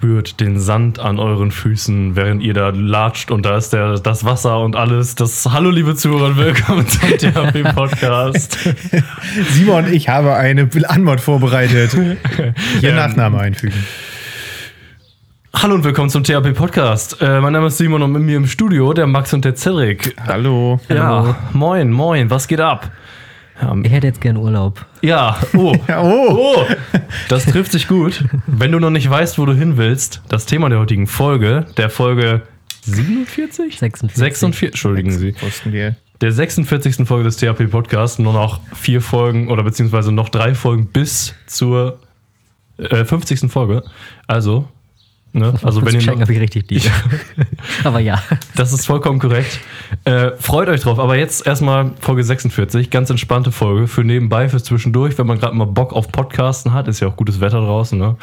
spürt den Sand an euren Füßen, während ihr da latscht und da ist der, das Wasser und alles. Das Hallo, liebe Zuhörer, und willkommen zum THP-Podcast. Simon, ich habe eine Antwort vorbereitet. Ihr Ähm, Nachname einfügen. Hallo und willkommen zum THP-Podcast. Äh, mein Name ist Simon und mit mir im Studio der Max und der Cedric. Hallo. Ja, moin, moin, was geht ab? Ich hätte jetzt gern Urlaub. Ja, oh. Oh, Oh, das trifft sich gut. Wenn du noch nicht weißt, wo du hin willst, das Thema der heutigen Folge, der Folge 47? 46. 46, entschuldigen Sie. wussten wir. Der 46. Folge des THP Podcasts, nur noch vier Folgen oder beziehungsweise noch drei Folgen bis zur äh, 50. Folge. Also, ne, also wenn ihr checken, noch, ob ich richtig liege. Aber ja. das ist vollkommen korrekt. Äh, freut euch drauf. Aber jetzt erstmal Folge 46, ganz entspannte Folge für nebenbei, fürs Zwischendurch, wenn man gerade mal Bock auf Podcasten hat. Ist ja auch gutes Wetter draußen. Ne?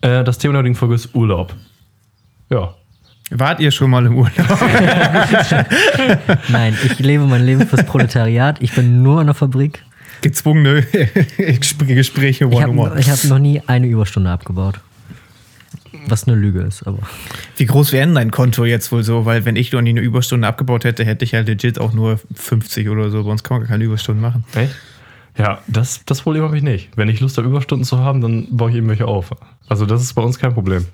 Äh, das Thema der heutigen Folge ist Urlaub. Ja. Wart ihr schon mal im Urlaub? Nein, ich lebe mein Leben fürs Proletariat. Ich bin nur in der Fabrik. Gezwungene Gespräche Ich habe one-on-one. ich hab noch nie eine Überstunde abgebaut. Was eine Lüge ist, aber. Wie groß wäre denn dein Konto jetzt wohl so? Weil wenn ich nie eine Überstunde abgebaut hätte, hätte ich ja legit auch nur 50 oder so. Bei uns kann man gar keine Überstunden machen. Echt? Ja, das, das Problem habe ich nicht. Wenn ich Lust habe, Überstunden zu haben, dann baue ich eben welche auf. Also das ist bei uns kein Problem.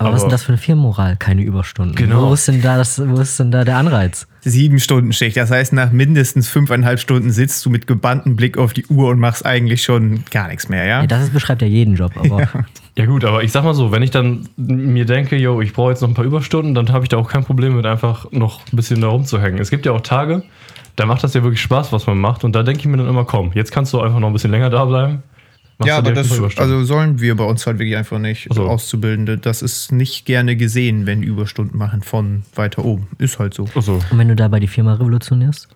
Aber, was ist Aber- denn das für eine Firmenmoral? Keine Überstunden. Genau. Wo ist denn da, das, wo ist denn da der Anreiz? Sieben Stunden Schicht. Das heißt, nach mindestens fünfeinhalb Stunden sitzt du mit gebanntem Blick auf die Uhr und machst eigentlich schon gar nichts mehr, ja? Ja, das ist, beschreibt ja jeden Job, aber Ja gut, aber ich sag mal so, wenn ich dann mir denke, yo, ich brauche jetzt noch ein paar Überstunden, dann habe ich da auch kein Problem mit einfach noch ein bisschen da rumzuhängen. Es gibt ja auch Tage, da macht das ja wirklich Spaß, was man macht und da denke ich mir dann immer, komm, jetzt kannst du einfach noch ein bisschen länger da bleiben. Machst Ja, aber das also sollen wir bei uns halt wirklich einfach nicht Ach so. Auszubildende. Das ist nicht gerne gesehen, wenn Überstunden machen von weiter oben. Ist halt so. Ach so. und wenn du dabei die Firma revolutionierst?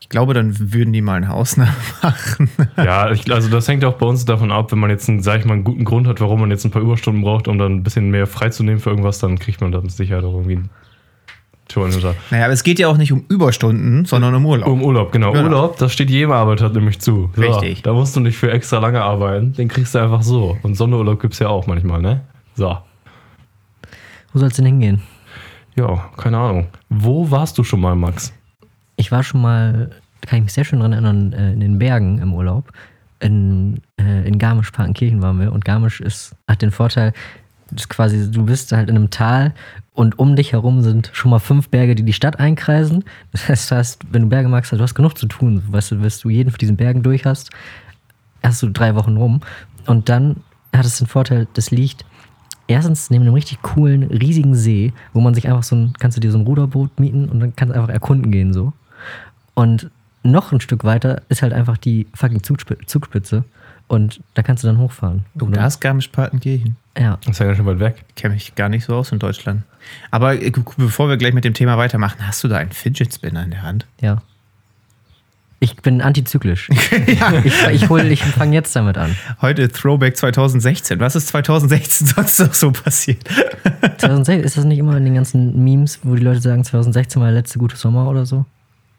Ich glaube, dann würden die mal eine Ausnahme machen. Ja, ich, also das hängt auch bei uns davon ab, wenn man jetzt, einen, sag ich mal, einen guten Grund hat, warum man jetzt ein paar Überstunden braucht, um dann ein bisschen mehr freizunehmen für irgendwas, dann kriegt man da mit Sicherheit auch irgendwie einen Touren hinter. naja, aber es geht ja auch nicht um Überstunden, sondern um Urlaub. Um Urlaub, genau. Genau. Urlaub, das steht jedem Arbeiter nämlich zu. So, Richtig. Da musst du nicht für extra lange arbeiten, den kriegst du einfach so. Und Sonderurlaub gibt es ja auch manchmal, ne? So. Wo soll's denn hingehen? Ja, keine Ahnung. Wo warst du schon mal, Max? Ich war schon mal, kann ich mich sehr schön dran erinnern, äh, in den Bergen im Urlaub. In, äh, in Garmisch-Partenkirchen waren wir und Garmisch ist, hat den Vorteil, quasi, du bist halt in einem Tal und um dich herum sind schon mal fünf Berge, die die Stadt einkreisen. Das heißt, wenn du Berge magst, du hast genug zu tun. Weißt du, bis du jeden von diesen Bergen durch hast, hast du drei Wochen rum. Und dann hat es den Vorteil, das liegt erstens neben einem richtig coolen, riesigen See, wo man sich einfach so ein, kannst du dir so ein Ruderboot mieten und dann kannst du einfach erkunden gehen so. Und noch ein Stück weiter ist halt einfach die fucking Zugspitze. Zugspitze und da kannst du dann hochfahren. Oh, da ist Garmisch-Partenkirchen. Ja. Das ist ja ganz schön weit weg. Kenne mich gar nicht so aus in Deutschland. Aber äh, bevor wir gleich mit dem Thema weitermachen, hast du da einen Fidget Spinner in der Hand? Ja. Ich bin antizyklisch. Ich, ich, hol- ich fange jetzt damit an. Heute Throwback 2016. Was ist 2016 sonst noch so passiert? 2016, ist das nicht immer in den ganzen Memes, wo die Leute sagen, 2016 war der letzte gute Sommer oder so?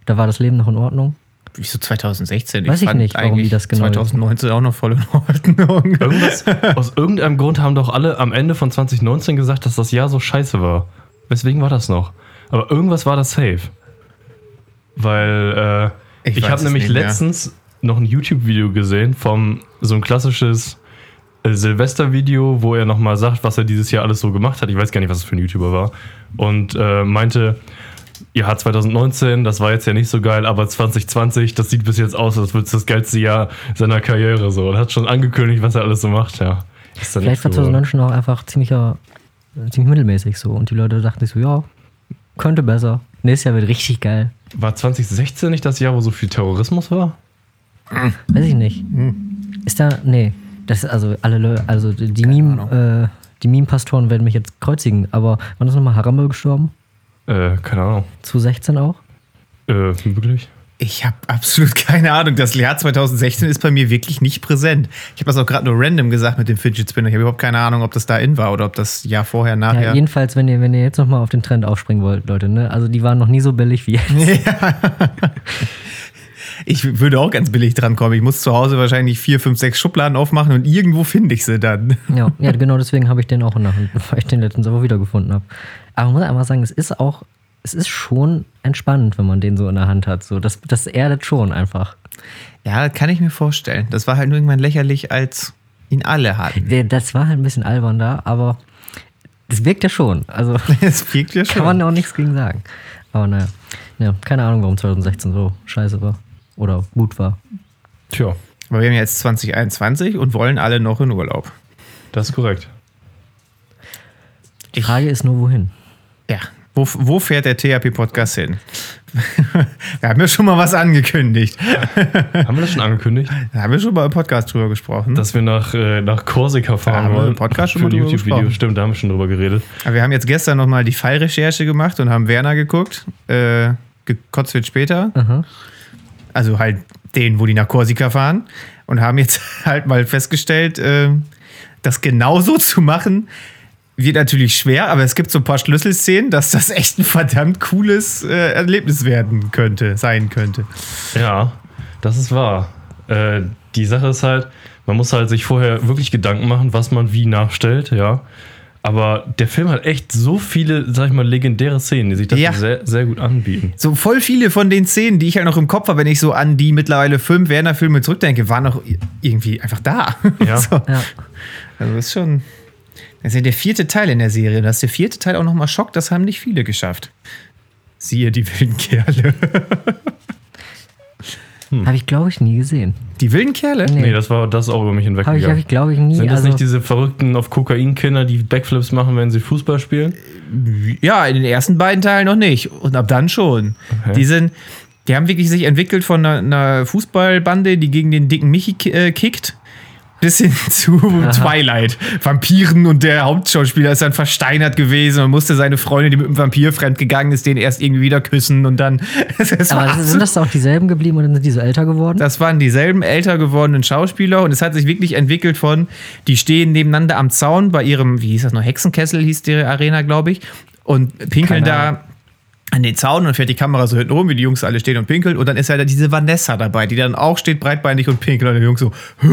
Da war das Leben noch in Ordnung? Wieso 2016? Weiß ich nicht, warum die eigentlich das genau 2019 auch noch voll in Ordnung. Irgendwas, aus irgendeinem Grund haben doch alle am Ende von 2019 gesagt, dass das Jahr so scheiße war. Weswegen war das noch? Aber irgendwas war das safe. Weil äh, Ich ich, weiß habe nämlich mehr. letztens noch ein YouTube-Video gesehen vom so ein klassisches äh, Silvester-Video, wo er nochmal sagt, was er dieses Jahr alles so gemacht hat. Ich weiß gar nicht, was es für ein YouTuber war. Und äh, meinte, ja, 2019, das war jetzt ja nicht so geil, aber 2020, das sieht bis jetzt aus, als würde es das geilste Jahr seiner Karriere so. Und hat schon angekündigt, was er alles so macht, ja. Vielleicht war nicht so- 2019 auch einfach ziemlicher, ziemlich mittelmäßig so. Und die Leute dachten sich so, ja, könnte besser. Nächstes Jahr wird richtig geil. War 2016 nicht das Jahr, wo so viel Terrorismus war? Weiß ich nicht. Ist da, nee. Das ist also alle Leute, also die Meme, äh, die Meme-Pastoren werden mich jetzt kreuzigen, aber wann ist nochmal Harambe gestorben? Äh, keine Ahnung. 2016 auch? Äh, wirklich? Ich habe absolut keine Ahnung. Das Jahr 2016 ist bei mir wirklich nicht präsent. Ich habe das auch gerade nur random gesagt mit dem Fidget Spinner. Ich habe überhaupt keine Ahnung, ob das da in war oder ob das Jahr vorher, Ja, nachher. jedenfalls, wenn ihr, wenn ihr jetzt nochmal auf den Trend aufspringen wollt, Leute, ne? Also die waren noch nie so billig wie jetzt. Ich würde auch ganz billig dran kommen. Ich muss zu Hause wahrscheinlich vier, fünf, sechs Schubladen aufmachen und irgendwo finde ich sie dann. Ja, ja genau deswegen habe ich den auch in der Hand, weil ich den letztens aber wiedergefunden habe. Aber man muss einfach sagen, es ist auch, es ist schon entspannend, wenn man den so in der Hand hat. So, das, das erdet schon einfach. Ja, kann ich mir vorstellen. Das war halt nur irgendwann lächerlich, als ihn alle hatten. Das war halt ein bisschen albern da, aber das wirkt ja schon. Also Es wirkt ja schon. kann man auch nichts gegen sagen. Aber naja, ja, keine Ahnung, warum 2016 so scheiße war. Oder gut war. Tja, Aber wir haben jetzt 2021 und wollen alle noch in Urlaub. das ist korrekt. Die Frage ist nur, wohin? Ja. Wo, wo fährt der THP-Podcast hin? wir haben ja schon mal was angekündigt. Haben wir das schon angekündigt? Da haben wir schon mal im Podcast drüber gesprochen. Dass wir nach, äh, nach Korsika Da fahren haben wir wollen. im Podcast schon mal drüber YouTube-Video. gesprochen. Stimmt, da haben wir schon drüber geredet. Aber wir haben jetzt gestern nochmal die Fallrecherche gemacht und haben Werner geguckt. Äh, gekotzt wird später. Aha. Also halt den, wo die nach Korsika fahren. Und haben jetzt halt mal festgestellt, äh, das genauso zu machen, wird natürlich schwer, aber es gibt so ein paar Schlüsselszenen, dass das echt ein verdammt cooles äh, Erlebnis werden könnte, sein könnte. Ja, das ist wahr. Äh, die Sache ist halt, man muss halt sich vorher wirklich Gedanken machen, was man wie nachstellt, ja. Aber der Film hat echt so viele, sag ich mal, legendäre Szenen, die sich dafür Ja. sehr, sehr gut anbieten. So voll viele von den Szenen, die ich halt noch im Kopf habe, wenn ich so an die mittlerweile fünf Werner-Filme zurückdenke, waren noch irgendwie einfach da. Ja. so. Ja. Also das ist schon. Das ist ja der vierte Teil in der Serie. Das ist der vierte Teil auch nochmal Schock, das haben nicht viele geschafft. Siehe die wilden Kerle. Habe ich, glaube ich, nie gesehen. Die wilden Kerle? Nee. Nee, das war das auch über mich Habe ich, hinweggegangen. hab ich glaube ich, nie. Sind das also, nicht diese verrückten auf Kokain-Kinder, die Backflips machen, wenn sie Fußball spielen? Ja, in den ersten beiden Teilen noch nicht. Und ab dann schon. Okay. Die sind. Die haben wirklich sich entwickelt von einer, einer Fußballbande, die gegen den dicken Michi äh, kickt, bis hin zu Twilight. Vampiren und der Hauptschauspieler ist dann versteinert gewesen und musste seine Freundin, die mit einem Vampir fremdgegangen ist, den erst irgendwie wieder küssen und dann. War aber sind das auch dieselben geblieben und dann sind die so älter geworden? Das waren dieselben älter gewordenen Schauspieler und es hat sich wirklich entwickelt von, die stehen nebeneinander am Zaun bei ihrem, wie hieß das noch, Hexenkessel hieß die Arena, glaube ich, und pinkeln Keine da an den Zaun und fährt die Kamera so hinten rum, wie die Jungs alle stehen und pinkeln und dann ist ja da diese Vanessa dabei, die dann auch steht breitbeinig und pinkelt und der Jungs so, Hä?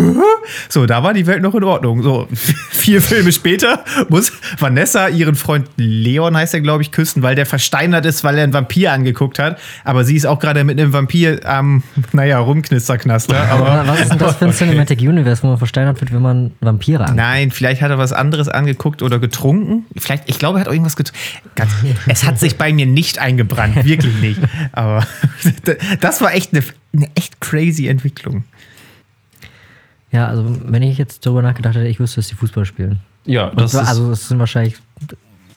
so, da war die Welt noch in Ordnung. So, vier Filme später muss Vanessa ihren Freund Leon, heißt er, glaube ich, küssen, weil der versteinert ist, weil er einen Vampir angeguckt hat, aber sie ist auch gerade mit einem Vampir am, naja, rumknisterknaster, aber was ist denn das für ein Cinematic Universe, wo man versteinert wird, wenn man Vampire anguckt? Nein, vielleicht hat er was anderes angeguckt oder getrunken. Vielleicht, ich glaube, er hat auch irgendwas getrunken. Ganz, es hat sich bei mir nicht eingebrannt, wirklich nicht. Aber das war echt eine, eine echt crazy Entwicklung. Ja, also wenn ich jetzt darüber nachgedacht hätte, ich wüsste, dass die Fußball spielen. Ja, das ist, also es sind wahrscheinlich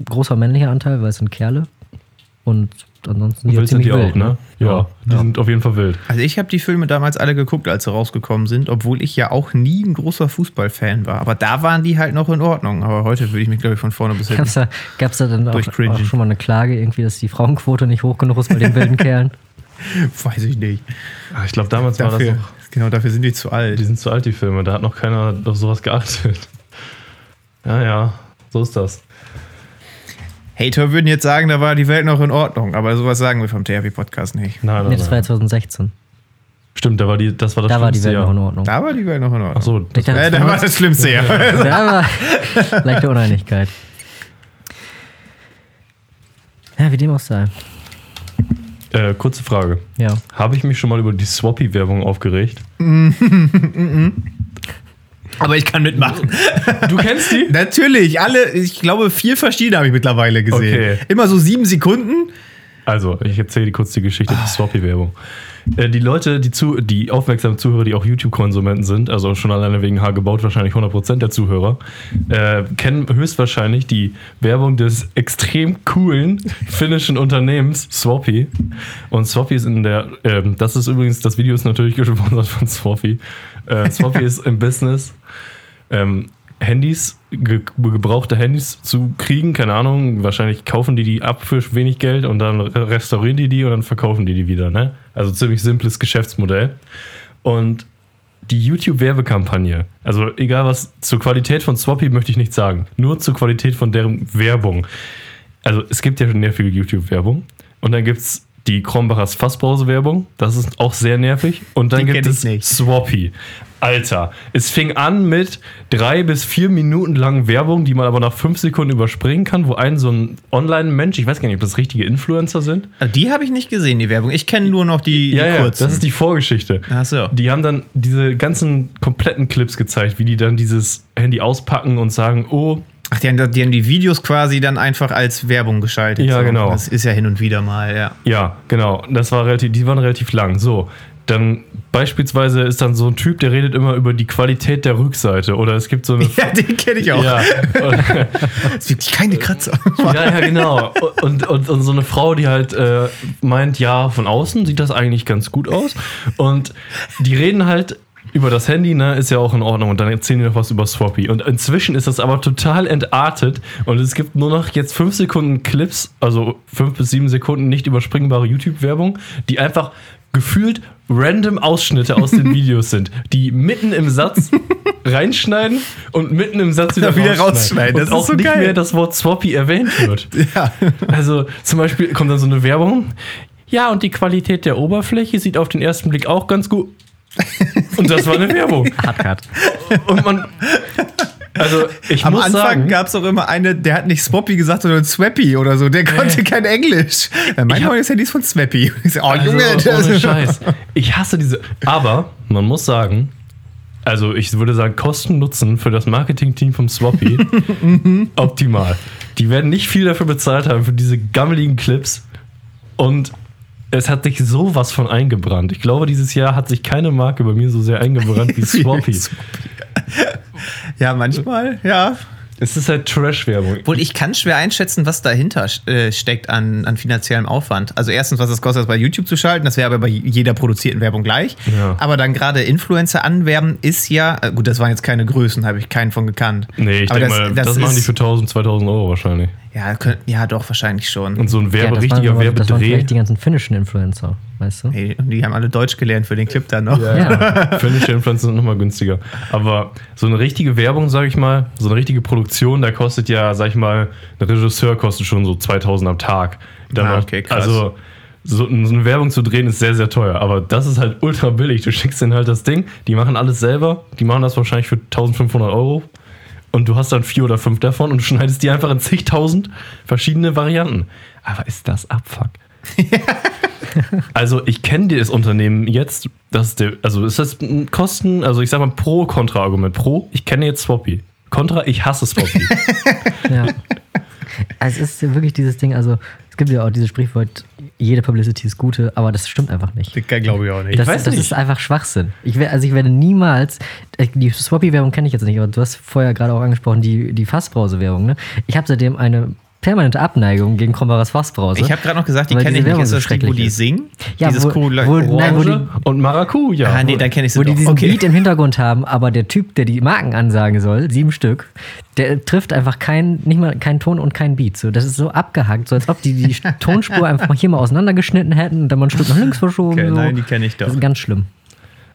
großer männlicher Anteil, weil es sind Kerle. Und ansonsten wild sind die auch, wild, ne? Ja, die sind auf jeden Fall wild. Also ich habe die Filme damals alle geguckt, als sie rausgekommen sind, obwohl ich ja auch nie ein großer Fußballfan war. Aber da waren die halt noch in Ordnung. Aber heute würde ich mich, glaube ich, von vorne bis hinten. Gab's da, gab's da dann auch, auch schon mal eine Klage, irgendwie, dass die Frauenquote nicht hoch genug ist bei den wilden Kerlen? Weiß ich nicht. Ah, Ich glaube, damals war das Dafür, noch, genau, dafür sind die zu die alt. sind zu alt, die Filme. Da hat noch keiner auf sowas geachtet. Ja, ja, so ist das. Hater würden jetzt sagen, da war die Welt noch in Ordnung. Aber sowas sagen wir vom THP-Podcast nicht. Nein, Nee, nein, das war ja nein. 2016. Stimmt, da war die, das war das Da war die schlimmste Welt Jahr. noch in Ordnung. Da war die Welt noch in Ordnung. Ach so, Ich dachte, Äh, da war das Schlimmste, ja. Da war leichte Uneinigkeit. Ja, wie dem auch sei. äh, kurze Frage. Ja. Habe ich mich schon mal über die Swappy-Werbung aufgeregt? Aber ich kann mitmachen. Du kennst die? Natürlich, alle, ich glaube, vier verschiedene habe ich mittlerweile gesehen. Okay. Immer so sieben Sekunden. Also, ich erzähle dir kurz die Geschichte der Swappy-Werbung. Äh, die Leute, die, zu, die aufmerksamen Zuhörer, die auch YouTube-Konsumenten sind, also schon alleine wegen H gebaut wahrscheinlich 100% der Zuhörer, äh, kennen höchstwahrscheinlich die Werbung des extrem coolen finnischen Unternehmens Swappy. Und Swappy ist in der, ähm, das ist übrigens, das Video ist natürlich gesponsert von Swappy. Äh, Swappy ist im Business, ähm, Handys, ge gebrauchte Handys zu kriegen, keine Ahnung, wahrscheinlich kaufen die die ab für wenig Geld und dann re- restaurieren die die und dann verkaufen die die wieder, ne? Also ziemlich simples Geschäftsmodell. Und die YouTube-Werbekampagne, also egal was, zur Qualität von Swappy möchte ich nicht sagen, nur zur Qualität von deren Werbung. Also es gibt ja schon sehr viel YouTube-Werbung und dann gibt es die Kronbachers Fassbrause-Werbung. Das ist auch sehr nervig. Und dann Die gibt es nicht. Swappy. Alter, es fing an mit drei bis vier Minuten langen Werbung, die man aber nach fünf Sekunden überspringen kann, wo ein so ein Online-Mensch, ich weiß gar nicht, ob das richtige Influencer sind. Also die habe ich nicht gesehen, die Werbung. Ich kenne nur noch die, Ja, die ja, kurzen. das ist die Vorgeschichte. Ach so. Die haben dann diese ganzen kompletten Clips gezeigt, wie die dann dieses Handy auspacken und sagen, oh, Ach, die haben, die haben die Videos quasi dann einfach als Werbung geschaltet. Ja, genau. Das ist ja hin und wieder mal, ja. Ja, genau. Das war relativ, die waren relativ lang. So, dann beispielsweise ist dann so ein Typ, der redet immer über die Qualität der Rückseite. Oder es gibt so eine. Ja, den kenne ich auch. Ja, ist wirklich keine Kratzer. ja, ja, genau. Und, und, und so eine Frau, die halt äh, meint, ja, von außen sieht das eigentlich ganz gut aus. Und die reden halt über das Handy, ne, ist ja auch in Ordnung. Und dann erzählen die noch was über Swappy. Und inzwischen ist das aber total entartet. Und es gibt nur noch jetzt fünf Sekunden Clips, also fünf bis sieben Sekunden nicht überspringbare YouTube-Werbung, die einfach gefühlt random Ausschnitte aus den Videos sind, die mitten im Satz reinschneiden und mitten im Satz wieder, wieder rausschneiden. Das und ist auch so nicht geil. mehr das Wort Swappy erwähnt wird. Ja. Also zum Beispiel kommt dann so eine Werbung. Ja, und die Qualität der Oberfläche sieht auf den ersten Blick auch ganz gut. Und das war eine Werbung. Hardcut. Und man. Also, ich Am muss Anfang gab es auch immer eine, der hat nicht Swappy gesagt, sondern Swappy oder so. Der konnte kein Englisch. Ja, hab- Name ist Handys von Swappy. So, oh, also, Junge, das ohne Scheiß. Ich hasse diese. Aber man muss sagen, also ich würde sagen, Kosten-Nutzen für das Marketing-Team vom Swappy optimal. Die werden nicht viel dafür bezahlt haben für diese gammeligen Clips. Und es hat sich sowas von eingebrannt. Ich glaube, dieses Jahr hat sich keine Marke bei mir so sehr eingebrannt wie Swappy. Ja, manchmal, ja. Es ist halt Trash-Werbung. Obwohl, ich kann schwer einschätzen, was dahinter äh, steckt an, an finanziellem Aufwand. Also erstens, was es kostet, das bei YouTube zu schalten. Das wäre aber bei jeder produzierten Werbung gleich. Ja. Aber dann gerade Influencer anwerben ist ja, äh, gut, das waren jetzt keine Größen, habe ich keinen von gekannt. Nee, ich denke mal, das, machen die für 1000, 2000 Euro wahrscheinlich. Ja, könnt, ja, doch, wahrscheinlich schon. Und so ein Werbe, das richtiger waren, aber- Das waren Werbedreh. vielleicht die ganzen finnischen Influencer, weißt du? Hey, und die haben alle Deutsch gelernt für den Clip dann noch. Ja. Finnische Influencer sind nochmal günstiger. Aber so eine richtige Werbung, sage ich mal, so eine richtige Produktion, da kostet ja, sag ich mal, ein Regisseur kostet schon so 2000 am Tag. Dann Ah, okay, krass. Also so, so eine Werbung zu drehen ist sehr, sehr teuer. Aber das ist halt ultra billig. Du schickst denen halt das Ding, die machen alles selber. Die machen das wahrscheinlich für 1500 Euro. Und du hast dann vier oder fünf davon und du schneidest die einfach in zigtausend verschiedene Varianten. Aber ist das Abfuck? Also ich kenne das Unternehmen jetzt, das ist der, also ist das ein Kosten, also ich sag mal Pro-Kontra-Argument. Pro, ich kenne jetzt Swappy. Contra, ich hasse Swappy. Ja. Es ist wirklich dieses Ding, also es gibt ja auch dieses Sprichwort, jede Publicity ist gute, aber das stimmt einfach nicht. glaube ich auch nicht. Das, weiß das nicht. ist einfach Schwachsinn. Ich wer- also ich werde niemals, äh, die Swappy-Werbung kenne ich jetzt nicht, aber du hast vorher gerade auch angesprochen, die, die Fassbrause-Werbung. Ne? Ich habe seitdem eine permanente Abneigung gegen Krombacher's Fassbrause. Ich habe gerade noch gesagt, die kenne ich nicht. Ist so das die, wo schrecklich die singen? Ja, Dieses wo- coole wo- nein, wo die- und Maracuja. Ah, nee, dann kenne ich sie wo die doch. diesen Okay. Beat im Hintergrund haben, aber der Typ, der die Marken ansagen soll, sieben Stück, der trifft einfach keinen, nicht mal keinen Ton und keinen Beat. So, das ist so abgehackt, so als ob die die Tonspur einfach mal hier mal auseinandergeschnitten hätten und dann mal ein Stück nach links verschoben. Okay, so. nein, die kenne ich doch. Das ist ganz schlimm.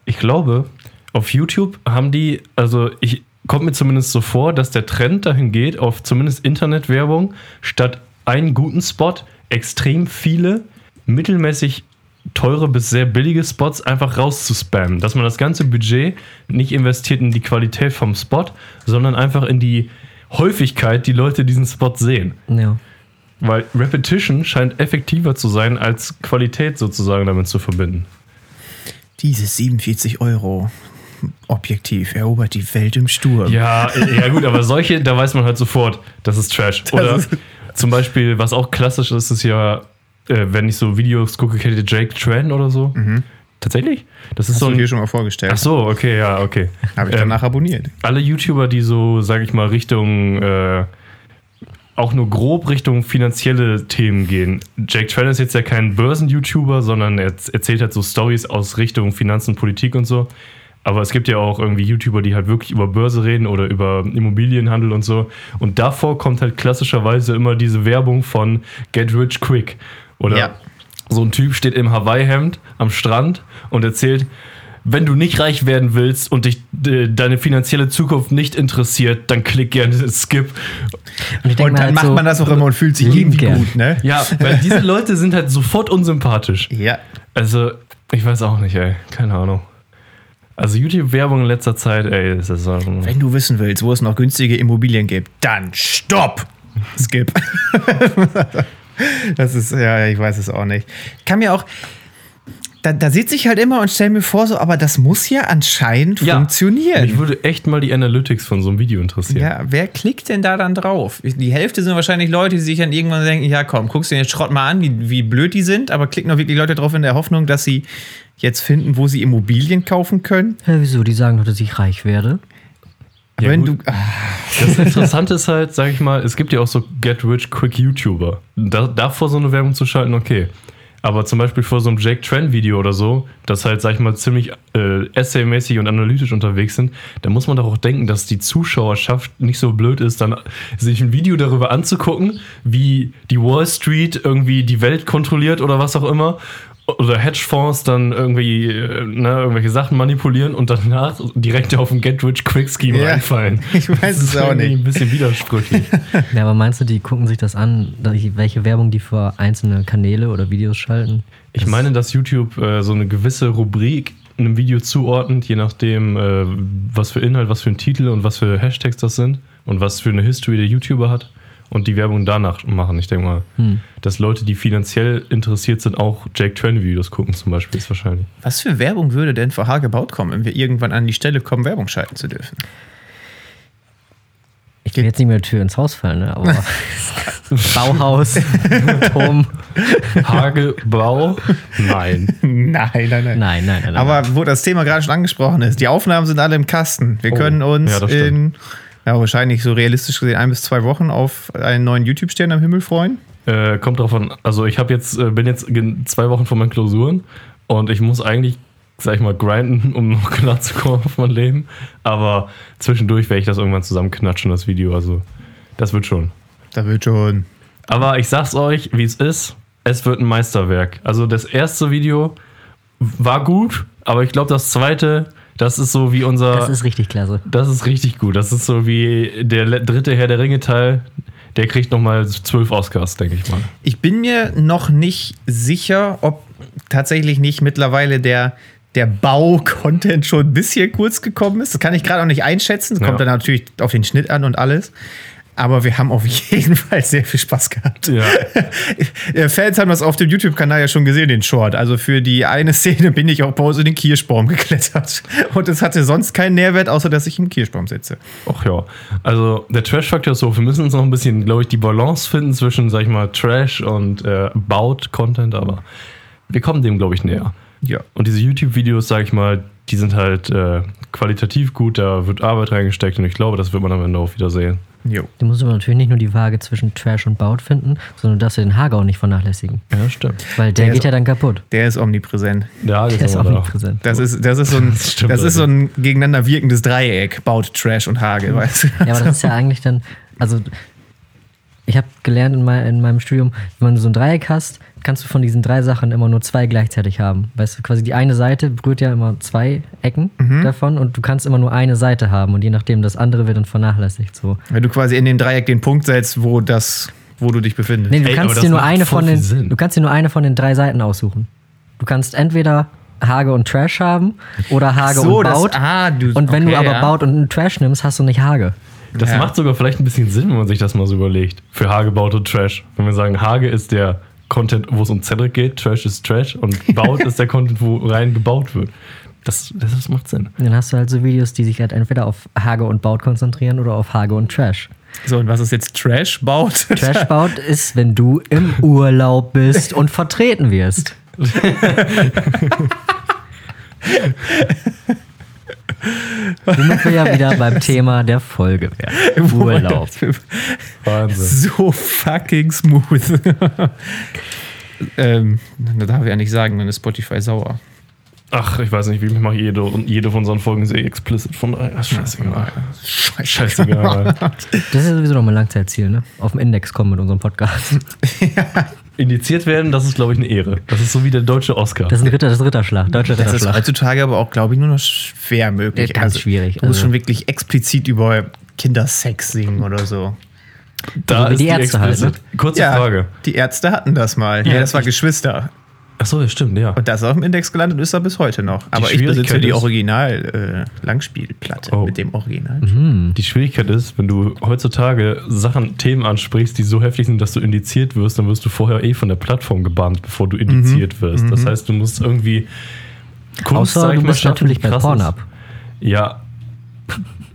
Ich glaube, auf YouTube haben die, also ich kommt mir zumindest so vor, dass der Trend dahin geht, auf zumindest Internetwerbung statt einen guten Spot extrem viele mittelmäßig teure bis sehr billige Spots einfach rauszuspammen. Dass man das ganze Budget nicht investiert in die Qualität vom Spot, sondern einfach in die Häufigkeit, die Leute diesen Spot sehen. Ja. Weil Repetition scheint effektiver zu sein, als Qualität sozusagen damit zu verbinden. Dieses 47 Euro Objektiv erobert die Welt im Sturm. Ja, ja gut, aber solche, da weiß man halt sofort, das ist Trash. Oder ist- zum Beispiel, was auch klassisch ist, ist ja, äh, wenn ich so Videos gucke, kennt ihr Jake Tran oder so? Tatsächlich? Das ist Hast so du ein. dir schon mal vorgestellt? Ach so, okay, ja, okay. Habe ich Ähm, danach abonniert. alle YouTuber, die so, sage ich mal, Richtung, äh, auch nur grob Richtung finanzielle Themen gehen. Jake Tran ist jetzt ja kein Börsen-YouTuber, sondern er erzählt halt so Stories aus Richtung Finanzen, Politik und so. Aber es gibt ja auch irgendwie YouTuber, die halt wirklich über Börse reden oder über Immobilienhandel und so. Und davor kommt halt klassischerweise immer diese Werbung von Get Rich Quick. Oder Ja. so ein Typ steht im Hawaii-Hemd am Strand und erzählt, wenn du nicht reich werden willst und dich äh, deine finanzielle Zukunft nicht interessiert, dann klick gerne Skip. Und, Und dann halt macht so, man das auch immer und fühlt sich liebend irgendwie gern. gut, ne? Ja, weil diese Leute sind halt sofort unsympathisch. Ja. Also, ich weiß auch nicht, ey. Keine Ahnung. Also YouTube-Werbung in letzter Zeit, ey, das ist so. Wenn du wissen willst, wo es noch günstige Immobilien gibt, dann stopp! Skip. das ist, ja, ich weiß es auch nicht. Kann mir auch. Da, da sitze ich halt immer und stelle mir vor, so, aber das muss ja anscheinend Ja. funktionieren. Mich würde echt mal die Analytics von so einem Video interessieren. Ja, wer klickt denn da dann drauf? Die Hälfte sind wahrscheinlich Leute, die sich dann irgendwann denken, ja komm, guckst du den Schrott mal an, wie, wie blöd die sind, aber klicken auch wirklich Leute drauf in der Hoffnung, dass sie jetzt finden, wo sie Immobilien kaufen können. Hä, wieso? Die sagen doch, dass ich reich werde. Ja, Wenn gut. du, ah, Das Interessante ist halt, sag ich mal, es gibt ja auch so Get-Rich-Quick-YouTuber. Da, davor so eine Werbung zu schalten, okay. Aber zum Beispiel vor so einem Jake Trent-Video oder so, das halt, sag ich mal, ziemlich äh, essaymäßig und analytisch unterwegs sind, da muss man doch auch denken, dass die Zuschauerschaft nicht so blöd ist, dann sich ein Video darüber anzugucken, wie die Wall Street irgendwie die Welt kontrolliert oder was auch immer. Oder Hedgefonds dann irgendwie äh, ne, irgendwelche Sachen manipulieren und danach direkt auf ein Get-Rich-Quick-Scheme Ja. reinfallen. Ich weiß Das es ist auch irgendwie nicht. Ein bisschen widersprüchlich. Ja, aber meinst du, die gucken sich das an, welche Werbung die für einzelne Kanäle oder Videos schalten? Ich meine, dass YouTube äh, so eine gewisse Rubrik einem Video zuordnet, je nachdem, äh, was für Inhalt, was für ein Titel und was für Hashtags das sind und was für eine History der YouTuber hat und die Werbung danach machen. Ich denke mal, Hm. dass Leute, die finanziell interessiert sind, auch Jake Trent-Videos gucken, zum Beispiel, ist wahrscheinlich. was für Werbung würde denn für Haar gebaut kommen, wenn wir irgendwann an die Stelle kommen, Werbung schalten zu dürfen? Ich will jetzt nicht mit der Tür ins Haus fallen, ne? aber Bauhaus, Turm. Hagebau? Nein. Nein, nein, nein. Nein, nein, nein. nein. Aber wo das Thema gerade schon angesprochen ist, die Aufnahmen sind alle im Kasten. Wir Oh, können uns ja, in, stimmt. Ja, wahrscheinlich so realistisch gesehen, ein bis zwei Wochen auf einen neuen YouTube-Stern am Himmel freuen. Äh, kommt drauf an. Also ich habe jetzt, äh, bin jetzt zwei Wochen vor meinen Klausuren und ich muss eigentlich, sag ich mal, grinden, um noch klar zu kommen auf mein Leben. Aber zwischendurch werde ich das irgendwann zusammenknatschen, das Video. Also das wird schon. Da wird schon. Aber ich sag's euch, wie es ist. Es wird ein Meisterwerk. Also das erste Video war gut, aber ich glaube, das zweite, das ist so wie unser. das ist richtig klasse. das ist richtig gut. Das ist so wie der dritte Herr der Ringe-Teil. Der kriegt nochmal zwölf Oscars, denke ich mal. Ich bin mir noch nicht sicher, ob tatsächlich nicht mittlerweile der, der Bau-Content schon ein bisschen kurz gekommen ist. Das kann ich gerade auch nicht einschätzen. Das kommt Ja. dann natürlich auf den Schnitt an und alles. Aber wir haben auf jeden Fall sehr viel Spaß gehabt. Ja. Äh, Fans haben das auf dem YouTube-Kanal ja schon gesehen, den Short. Also für die eine Szene bin ich auch bei uns in den Kirschbaum geklettert. Und es hatte sonst keinen Nährwert, außer dass ich im Kirschbaum sitze. Ach ja. Also der Trash-Faktor ist so, wir müssen uns noch ein bisschen, glaube ich, die Balance finden zwischen, sag ich mal, Trash und äh, Baut-Content, aber wir kommen dem, glaube ich, näher. Ja. Und diese YouTube-Videos, sag ich mal, die sind halt äh, qualitativ gut, da wird Arbeit reingesteckt und ich glaube, das wird man am Ende auch wieder sehen. Jo. Du musst aber natürlich nicht nur die Waage zwischen Trash und Baut finden, sondern darfst du den Hager auch nicht vernachlässigen. Ja, stimmt. Weil der, Der geht ist- ja dann kaputt. Der ist omnipräsent. Ja, Der ist aber da. omnipräsent. Das ist, das ist so ein, Das das ist so ein gegeneinander wirkendes Dreieck, baut Trash und Hagel, weißt du? Ja, aber das ist ja eigentlich dann, also ich habe gelernt in, mein, in meinem Studium, wenn du so ein Dreieck hast, kannst du von diesen drei Sachen immer nur zwei gleichzeitig haben. Weißt du, quasi die eine Seite berührt ja immer zwei Ecken davon und du kannst immer nur eine Seite haben und je nachdem das andere wird dann vernachlässigt. So. Wenn du quasi in den Dreieck den Punkt setzt, wo das, wo du dich befindest. Nee, du Ey, kannst das dir nur eine von den, Sinn. du kannst dir nur eine von den drei Seiten aussuchen. Du kannst entweder Hage und Trash haben oder Hage so, und das- Baut. ah, du- und wenn du okay, aber ja. Baut und Trash nimmst, hast du nicht Hage. Das Ja. macht sogar vielleicht ein bisschen Sinn, wenn man sich das mal so überlegt. Für Hage, Baut und Trash. Wenn wir sagen, Hage ist der Content, wo es um Cedric geht, Trash ist Trash und Baut ist der Content, wo rein gebaut wird. Das, das, das macht Sinn. Dann hast du halt so Videos, die sich halt entweder auf Hage und Baut konzentrieren oder auf Hage und Trash. So, und was ist jetzt Trash baut? Trash Baut ist, wenn du im Urlaub bist und vertreten wirst. Womit wir ja wieder beim Thema der Folge wären. Urlaub. Wahnsinn. So fucking smooth. ähm, da darf ich ja nicht sagen, dann ist Spotify sauer. Ach, ich weiß nicht, wie ich mache jede, jede von unseren Folgen sehr explicit. Von daher, scheißegal. Scheiße. Scheißegal. Das ist sowieso noch mein Langzeitziel, ne? Auf dem Index kommen mit unserem Podcast. indiziert werden, das ist, glaube ich, eine Ehre. Das ist so wie der deutsche Oscar. Das ist ein Ritter, das ist Ritterschlag, deutscher Das ist Ritterschlag. heutzutage aber auch, glaube ich, nur noch schwer möglich. Ja, ganz schwierig, Du musst also- schon wirklich explizit über Kindersex singen oder so. da so wie die Ärzte halt, explicit. Kurze Frage. Die Ärzte hatten das mal. Ja, Ja, das war Geschwister. Achso, ja, stimmt, ja. Und das ist auf dem Index gelandet und ist er bis heute noch. Aber ich besitze die Original-Langspielplatte Oh. mit dem Original. Die Schwierigkeit ist, wenn du heutzutage Sachen, Themen ansprichst, die so heftig sind, dass du indiziert wirst, dann wirst du vorher eh von der Plattform gebannt, bevor du indiziert wirst. Das heißt, du musst irgendwie Kunst, Außer du mal, bist natürlich bei. Pornhub. Ja.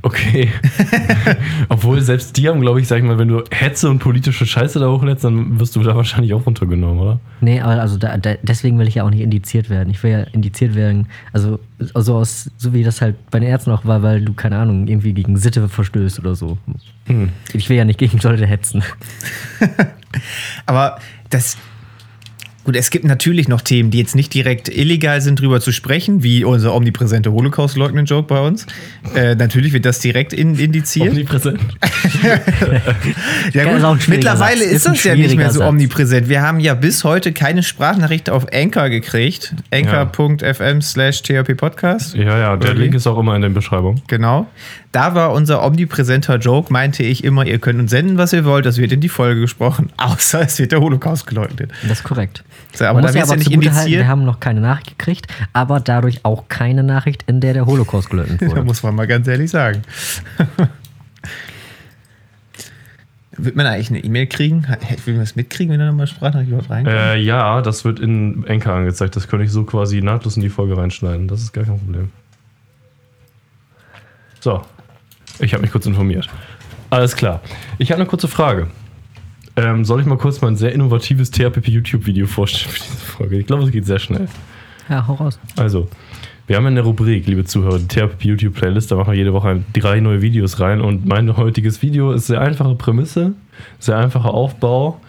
Okay. Obwohl selbst die haben, glaube ich, sag ich mal, wenn du Hetze und politische Scheiße da hochlädst, dann wirst du da wahrscheinlich auch runtergenommen, oder? Nee, aber also da, da, deswegen will ich ja auch nicht indiziert werden. Ich will ja indiziert werden, also, also aus, so wie das halt bei den Ärzten auch war, weil du, keine Ahnung, irgendwie gegen Sitte verstößt oder so. Hm. Ich will ja nicht gegen Leute hetzen. Aber das. Gut, es gibt natürlich noch Themen, die jetzt nicht direkt illegal sind, drüber zu sprechen, wie unser omnipräsente Holocaust-Leugnen-Joke bei uns. Äh, natürlich wird das direkt in, indiziert. Omnipräsent. Ja, gut, ist mittlerweile Satz. ist das ja nicht mehr so Satz. omnipräsent. Wir haben ja bis heute keine Sprachnachricht auf Anchor gekriegt. Anchor.fm slash THP Podcast. Ja, ja, der? Link ist auch immer in der Beschreibung. Genau. Da war unser omnipräsenter Joke, meinte ich immer, ihr könnt uns senden, was ihr wollt, das wird in die Folge gesprochen, außer es wird der Holocaust geleugnet. Das ist korrekt. So, aber Man da muss ja wird ja aber nicht indiziert. wir haben noch keine Nachricht gekriegt, aber dadurch auch keine Nachricht, in der der Holocaust Da wurde. muss man mal ganz ehrlich sagen. Wird man eigentlich eine E-Mail kriegen? Will man das mitkriegen, wenn da nochmal Sprachnachricht überhaupt reinkommt? Äh, ja, das wird in Enker angezeigt. Das könnte ich so quasi nahtlos in die Folge reinschneiden. Das ist gar kein Problem. So, ich habe mich kurz informiert. Alles klar. Ich habe eine kurze Frage. Ähm, soll ich mal kurz mein sehr innovatives THPP-YouTube-Video vorstellen für diese Folge? Ich glaube, es geht sehr schnell. Ja, hau raus. Also, wir haben in der Rubrik, liebe Zuhörer, die THP YouTube Playlist, da machen wir jede Woche drei neue Videos rein und mein heutiges Video ist sehr einfache Prämisse, sehr einfacher Aufbau.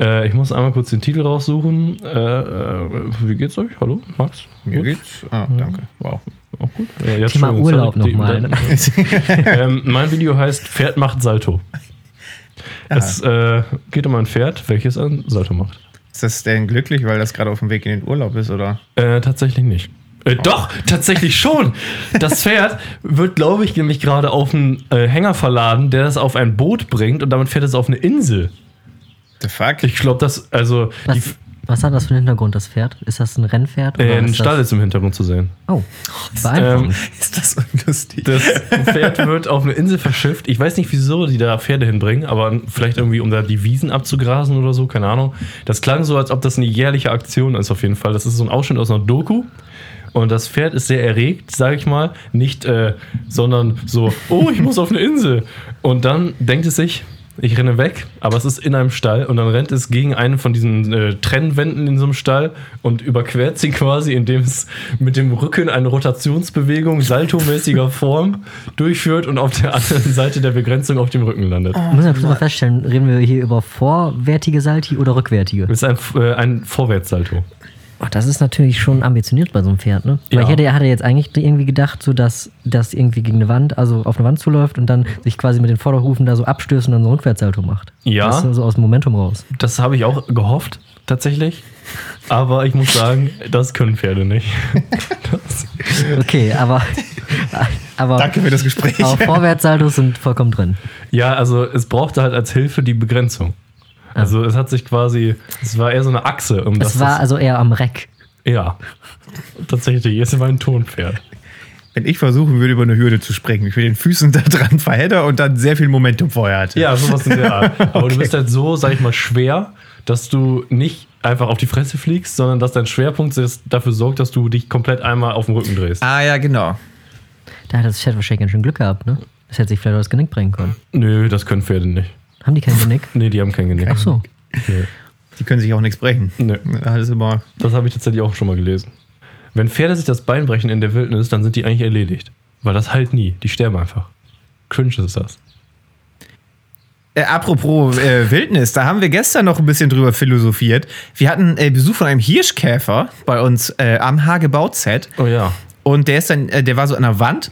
Äh, ich muss einmal kurz den Titel raussuchen. Äh, äh, wie geht's euch? Hallo, Max? Mir Gut? geht's. Ah, danke. Wow. Auch gut. Äh, jetzt Thema schon, Urlaub nochmal. Ne? ähm, mein Video heißt Pferd macht Salto. Es äh, geht um ein Pferd, welches ein Salto macht. Ist das denn glücklich, weil das gerade auf dem Weg in den Urlaub ist, oder? Äh, tatsächlich nicht. Äh, Doch, tatsächlich schon. Das Pferd wird, glaube ich, nämlich gerade auf einen äh, Hänger verladen, der das auf ein Boot bringt und damit fährt es auf eine Insel. The fuck? Ich glaube, das, also, die, Was, hat das für einen Hintergrund, das Pferd? Ist das ein Rennpferd? äh, ein ist Stall das, ist im Hintergrund zu sehen. Oh, beeindruckend. ist das unlustig? Das Pferd wird auf eine Insel verschifft. Ich weiß nicht, wieso die da Pferde hinbringen, aber vielleicht irgendwie, um da die Wiesen abzugrasen oder so, keine Ahnung. Das klang so, als ob das eine jährliche Aktion ist, auf jeden Fall. Das ist so ein Ausschnitt aus einer Doku. Und das Pferd ist sehr erregt, sage ich mal. Nicht, äh, sondern so, oh, ich muss auf eine Insel. Und dann denkt es sich, ich renne weg, aber es ist in einem Stall und dann rennt es gegen einen von diesen äh, Trennwänden in so einem Stall und überquert sie quasi, indem es mit dem Rücken eine Rotationsbewegung saltomäßiger Form durchführt und auf der anderen Seite der Begrenzung auf dem Rücken landet. Ich muss ja mal feststellen, reden wir hier über vorwärtige Salti oder rückwärtige? Das ist ein, äh, ein Vorwärtssalto. Oh, das ist natürlich schon ambitioniert bei so einem Pferd, ne? Weil Ja. ich hätte, hatte jetzt eigentlich irgendwie gedacht, so dass das irgendwie gegen eine Wand, also auf eine Wand zuläuft und dann sich quasi mit den Vorderhufen da so abstößt und dann so ein Rückwärtssalto macht. Ja. Das ist so aus dem Momentum raus. Das habe ich auch gehofft, tatsächlich. Aber ich muss sagen, das können Pferde nicht. Das, Okay, aber. aber Danke für das Gespräch. aber Vorwärtssaltos sind vollkommen drin. ja, also es brauchte halt als Hilfe die Begrenzung. Also es hat sich quasi, es war eher so eine Achse, um das. Es war also eher am Reck. ja, tatsächlich. Es war ein Tonpferd. Wenn ich versuchen würde, über eine Hürde zu springen, ich mit den Füßen da dran verhedder und dann sehr viel Momentum vorher hatte. Ja, sowas in der Art. Aber du bist halt so, sag ich mal, schwer, dass du nicht einfach auf die Fresse fliegst, sondern dass dein Schwerpunkt ist, dafür sorgt, dass du dich komplett einmal auf den Rücken drehst. Ah, ja, genau. Da hat das Pferd wahrscheinlich ganz schön Glück gehabt, ne? Das hätte sich vielleicht auch das Genick bringen können. Nö, das können Pferde nicht. Haben die kein Genick? Nee, die haben kein Genick. Ach so. Nee. Die können sich auch nichts brechen. Nö. Alles immer. Das habe ich tatsächlich auch schon mal gelesen. Wenn Pferde sich das Bein brechen in der Wildnis, dann sind die eigentlich erledigt. Weil das halt nie. Die sterben einfach. Cringe ist das. Äh, apropos äh, Wildnis, da haben wir gestern noch ein bisschen drüber philosophiert. Wir hatten äh, Besuch von einem Hirschkäfer bei uns äh, am Hagebaut-Set. Oh ja. Und der ist dann, äh, der war so an der Wand,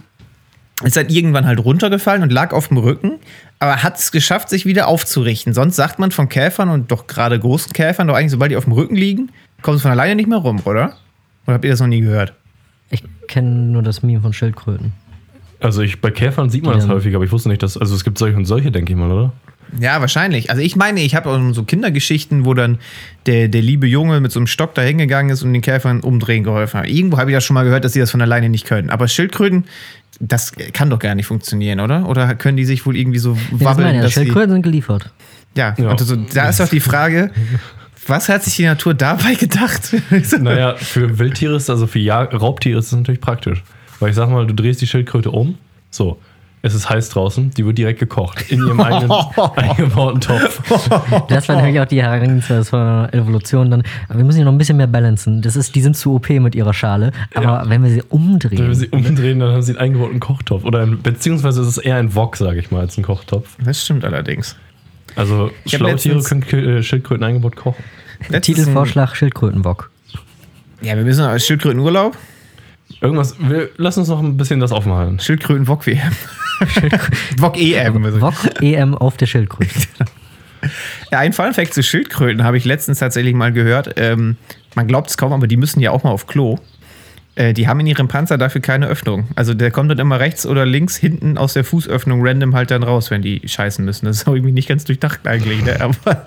ist dann irgendwann halt runtergefallen und lag auf dem Rücken. Aber hat es geschafft, sich wieder aufzurichten. Sonst sagt man von Käfern und doch gerade großen Käfern, doch eigentlich, sobald die auf dem Rücken liegen, kommen sie von alleine nicht mehr rum, oder? Oder habt ihr das noch nie gehört? Ich kenne nur das Meme von Schildkröten. Also ich, bei Käfern sieht man Die das häufig, aber ich wusste nicht, dass. Also es gibt solche und solche, denke ich mal, oder? Ja, wahrscheinlich. Also ich meine, ich habe auch so Kindergeschichten, wo dann der, der liebe Junge mit so einem Stock da hingegangen ist und den Käfern umdrehen geholfen hat. Irgendwo habe ich das schon mal gehört, dass sie das von alleine nicht können. Aber Schildkröten, das kann doch gar nicht funktionieren, oder? Oder können die sich wohl irgendwie so Ja, das wabbeln, meine dass sie... Schildkröten sind geliefert. Ja, Ja. also da ist doch die Frage, was hat sich die Natur dabei gedacht? Naja, für Wildtiere ist, also für Raubtiere ist das natürlich praktisch. Weil ich sag mal, du drehst die Schildkröte um, so, es ist heiß draußen, die wird direkt gekocht in ihrem eigenen eingebauten Topf. Das war natürlich auch die Herangehensweise von der Evolution. Dann, aber wir müssen hier noch ein bisschen mehr balancen. Das ist, die sind zu OP mit ihrer Schale. Aber Ja. wenn wir sie umdrehen. Wenn wir sie umdrehen, dann haben sie einen eingebauten Kochtopf. Oder ein, beziehungsweise ist es eher ein Wok, sage ich mal, als ein Kochtopf. Das stimmt allerdings. Also Ich hab schlaue Tiere letztens- können äh, Schildkröten eingebaut kochen. Letztens- Titelvorschlag Schildkrötenbock. Ja, wir müssen als Schildkrötenurlaub. Irgendwas, wir lassen uns noch ein bisschen das offen halten. Schildkröten-Wok-WM. Wok-EM. Wok EM auf der Schildkröte. Ja, ein Fun-Fact zu Schildkröten habe ich letztens tatsächlich mal gehört. Ähm, man glaubt es kaum, aber die müssen ja auch mal auf Klo. Äh, die haben in ihrem Panzer dafür keine Öffnung. Also der kommt dann immer rechts oder links hinten aus der Fußöffnung random halt dann raus, wenn die scheißen müssen. Das ist auch irgendwie nicht ganz durchdacht eigentlich. Ne? Aber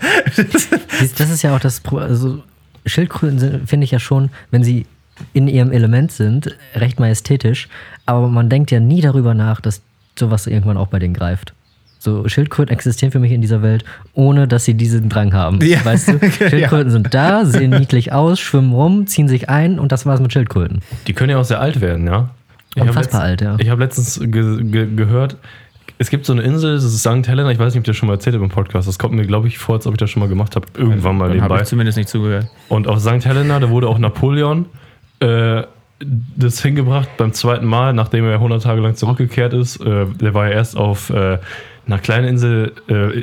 Das ist ja auch das. Pro also Schildkröten finde ich ja schon, wenn sie in ihrem Element sind, recht majestätisch. Aber man denkt ja nie darüber nach, dass sowas irgendwann auch bei denen greift. So, Schildkröten existieren für mich in dieser Welt, ohne dass sie diesen Drang haben. Ja. Weißt du? Schildkröten sind da, sehen niedlich aus, schwimmen rum, ziehen sich ein und das war's mit Schildkröten. Die können ja auch sehr alt werden, ja. Ich hab Unfassbar alt, ja. Ich habe letztens ge ge gehört, es gibt so eine Insel, das ist St. Helena, ich weiß nicht, ob ich das schon mal erzählt habe im Podcast. Das kommt mir, glaube ich, vor, als ob ich das schon mal gemacht habe. Irgendwann mal Dann nebenbei. ich zumindest nicht zugehört. Und auf St. Helena, da wurde auch Napoleon äh, das hingebracht beim zweiten Mal, nachdem er 100 Tage lang zurückgekehrt ist. Äh, der war ja erst auf äh, einer kleinen Insel äh,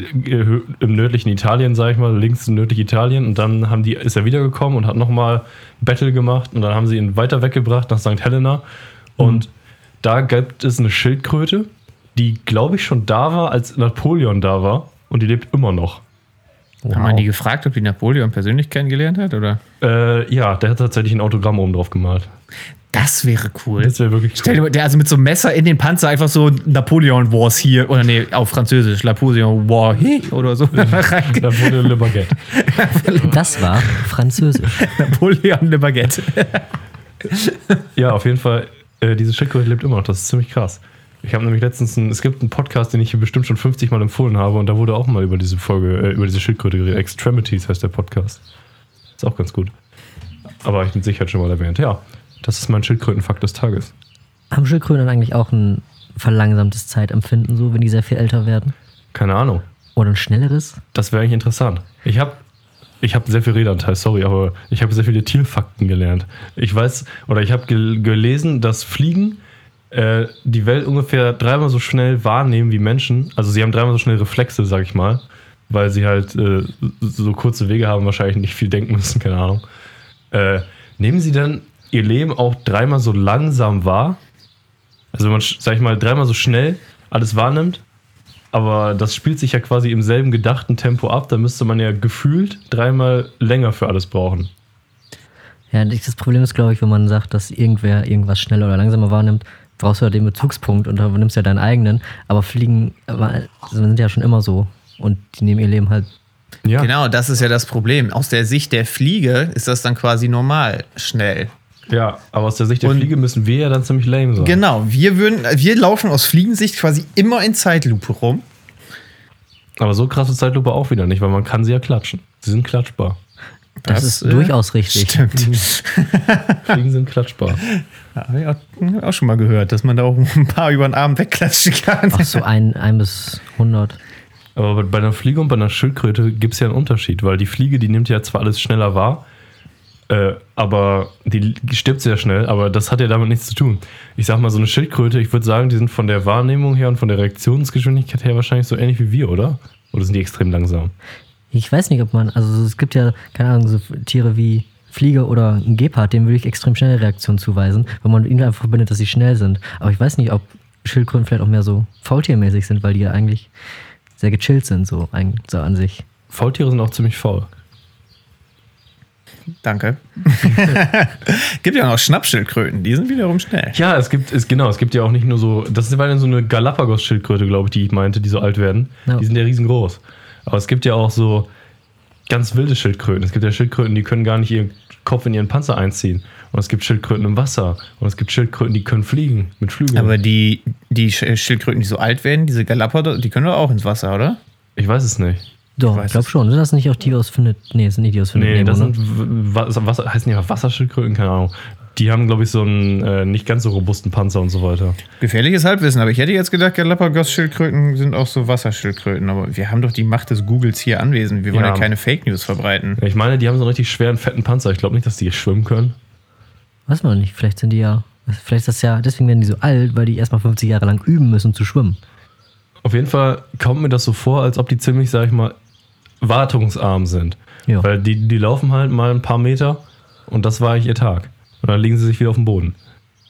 im nördlichen Italien, sag ich mal, links im nördlichen Italien. Und dann haben die, ist er wiedergekommen und hat nochmal Battle gemacht. Und dann haben sie ihn weiter weggebracht nach St. Helena. Und da gibt es eine Schildkröte, die, glaube ich, schon da war, als Napoleon da war. Und die lebt immer noch. Haben wir die gefragt, ob die Napoleon persönlich kennengelernt hat? Oder? Äh, ja, der hat tatsächlich ein Autogramm oben drauf gemalt. Das wäre cool. Das wäre wirklich Stell dir mal, der also mit so einem Messer in den Panzer einfach so Napoleon Wars hier, oder nee, auf Französisch, Napoleon War hi oder so. Napoleon Le Baguette. Das war Französisch. Napoleon le Baguette. Ja, auf jeden Fall, äh, diese Schildkröte lebt immer noch. Das ist ziemlich krass. Ich habe nämlich letztens, einen, es gibt einen Podcast, den ich hier bestimmt schon 50 Mal empfohlen habe und da wurde auch mal über diese Folge, äh, über diese Schildkröte geredet. Extremities heißt der Podcast. Ist auch ganz gut. Aber ich bin sicher schon mal erwähnt. Ja, das ist mein Schildkrötenfakt des Tages. Haben Schildkröten eigentlich auch ein verlangsamtes Zeitempfinden, so wenn die sehr viel älter werden? Keine Ahnung. Oder ein schnelleres? Das wäre eigentlich interessant. Ich habe ich hab sehr viel Redanteil, sorry, aber ich habe sehr viele Tierfakten gelernt. Ich weiß, oder ich habe gel gelesen, dass Fliegen äh, die Welt ungefähr dreimal so schnell wahrnehmen wie Menschen. Also sie haben dreimal so schnell Reflexe, sag ich mal, weil sie halt äh, so kurze Wege haben, wahrscheinlich nicht viel denken müssen, keine Ahnung. Äh, nehmen sie dann ihr Leben auch dreimal so langsam wahr? Also wenn man, sag ich mal, dreimal so schnell alles wahrnimmt, aber das spielt sich ja quasi im selben gedachten Tempo ab. Da müsste man ja gefühlt dreimal länger für alles brauchen. Ja, das Problem ist, glaube ich, wenn man sagt, dass irgendwer irgendwas schneller oder langsamer wahrnimmt, brauchst du ja den Bezugspunkt und dann nimmst du ja deinen eigenen. Aber Fliegen aber, sind ja schon immer so. Und die nehmen ihr Leben halt. Ja, Genau, das ist ja das Problem. Aus der Sicht der Fliege ist das dann quasi normal schnell. ja aber aus der Sicht der Und- Fliege müssen wir ja dann ziemlich lame sein. Genau, wir würden, wir laufen aus Fliegensicht quasi immer in Zeitlupe rum. Aber so krasse Zeitlupe auch wieder nicht, weil man kann sie ja klatschen. Sie sind klatschbar. Das, Das, ist äh, durchaus richtig. Stimmt. Fliegen sind klatschbar. Ja, hab ich auch, auch schon mal gehört, dass man da auch ein paar über den Arm wegklatschen kann. Ach so, ein, ein bis 100. Aber bei- bei einer Fliege und bei einer Schildkröte gibt es ja einen Unterschied, weil die Fliege, die nimmt ja zwar alles schneller wahr, äh, aber die stirbt sehr schnell, aber das hat ja damit nichts zu tun. Ich sag mal, so eine Schildkröte, ich würde sagen, die sind von der Wahrnehmung her und von der Reaktionsgeschwindigkeit her wahrscheinlich so ähnlich wie wir, oder? Oder sind die extrem langsam? Ich weiß nicht, ob man, also es gibt ja, keine Ahnung, so Tiere wie Fliege oder ein Gepard, dem würde ich extrem schnelle Reaktionen zuweisen, weil man ihnen einfach verbindet, dass sie schnell sind. Aber ich weiß nicht, ob Schildkröten vielleicht auch mehr so faultiermäßig sind, weil die ja eigentlich sehr gechillt sind, so, ein, so an sich. Faultiere sind auch ziemlich faul. Danke. Gibt ja noch Schnappschildkröten, die sind wiederum schnell. Ja, es gibt, es, genau, es gibt ja auch nicht nur so, das war dann so eine Galapagos-Schildkröte, glaube ich, die ich meinte, die so alt werden. Ja. Die sind ja riesengroß. Aber es gibt ja auch so ganz wilde Schildkröten. Es gibt ja Schildkröten, die können gar nicht ihren Kopf in ihren Panzer einziehen. Und es gibt Schildkröten im Wasser. Und es gibt Schildkröten, die können fliegen mit Flügeln. Aber die, die Sch- Schildkröten, die so alt werden, diese Galapagos, die können doch auch ins Wasser, oder? ich weiß es nicht. Doch, ich glaube schon. Sind das nicht auch die aus Findet? Nee, das sind nicht die aus Findet Nee, Nemo, das ne? sind Wa- Wasser, heißen die einfach Wasserschildkröten, keine Ahnung. Die haben, glaube ich, so einen äh, nicht ganz so robusten Panzer und so weiter. Gefährliches Halbwissen, aber ich hätte jetzt gedacht, Galapagos-Schildkröten sind auch so Wasserschildkröten. Aber wir haben doch die Macht des Googles hier anwesend. Wir wollen ja, Ja. keine Fake News verbreiten. Ich meine, die haben so einen richtig schweren, fetten Panzer. Ich glaube nicht, dass die schwimmen können. Weiß man nicht. Vielleicht sind die ja. Vielleicht ist das ja. Deswegen werden die so alt, weil die erstmal 50 Jahre lang üben müssen zu schwimmen. Auf jeden Fall kommt mir das so vor, als ob die ziemlich, sag ich mal, wartungsarm sind. Ja. Weil die, die laufen halt mal ein paar Meter und das war eigentlich ihr Tag. Und dann legen sie sich wieder auf den Boden.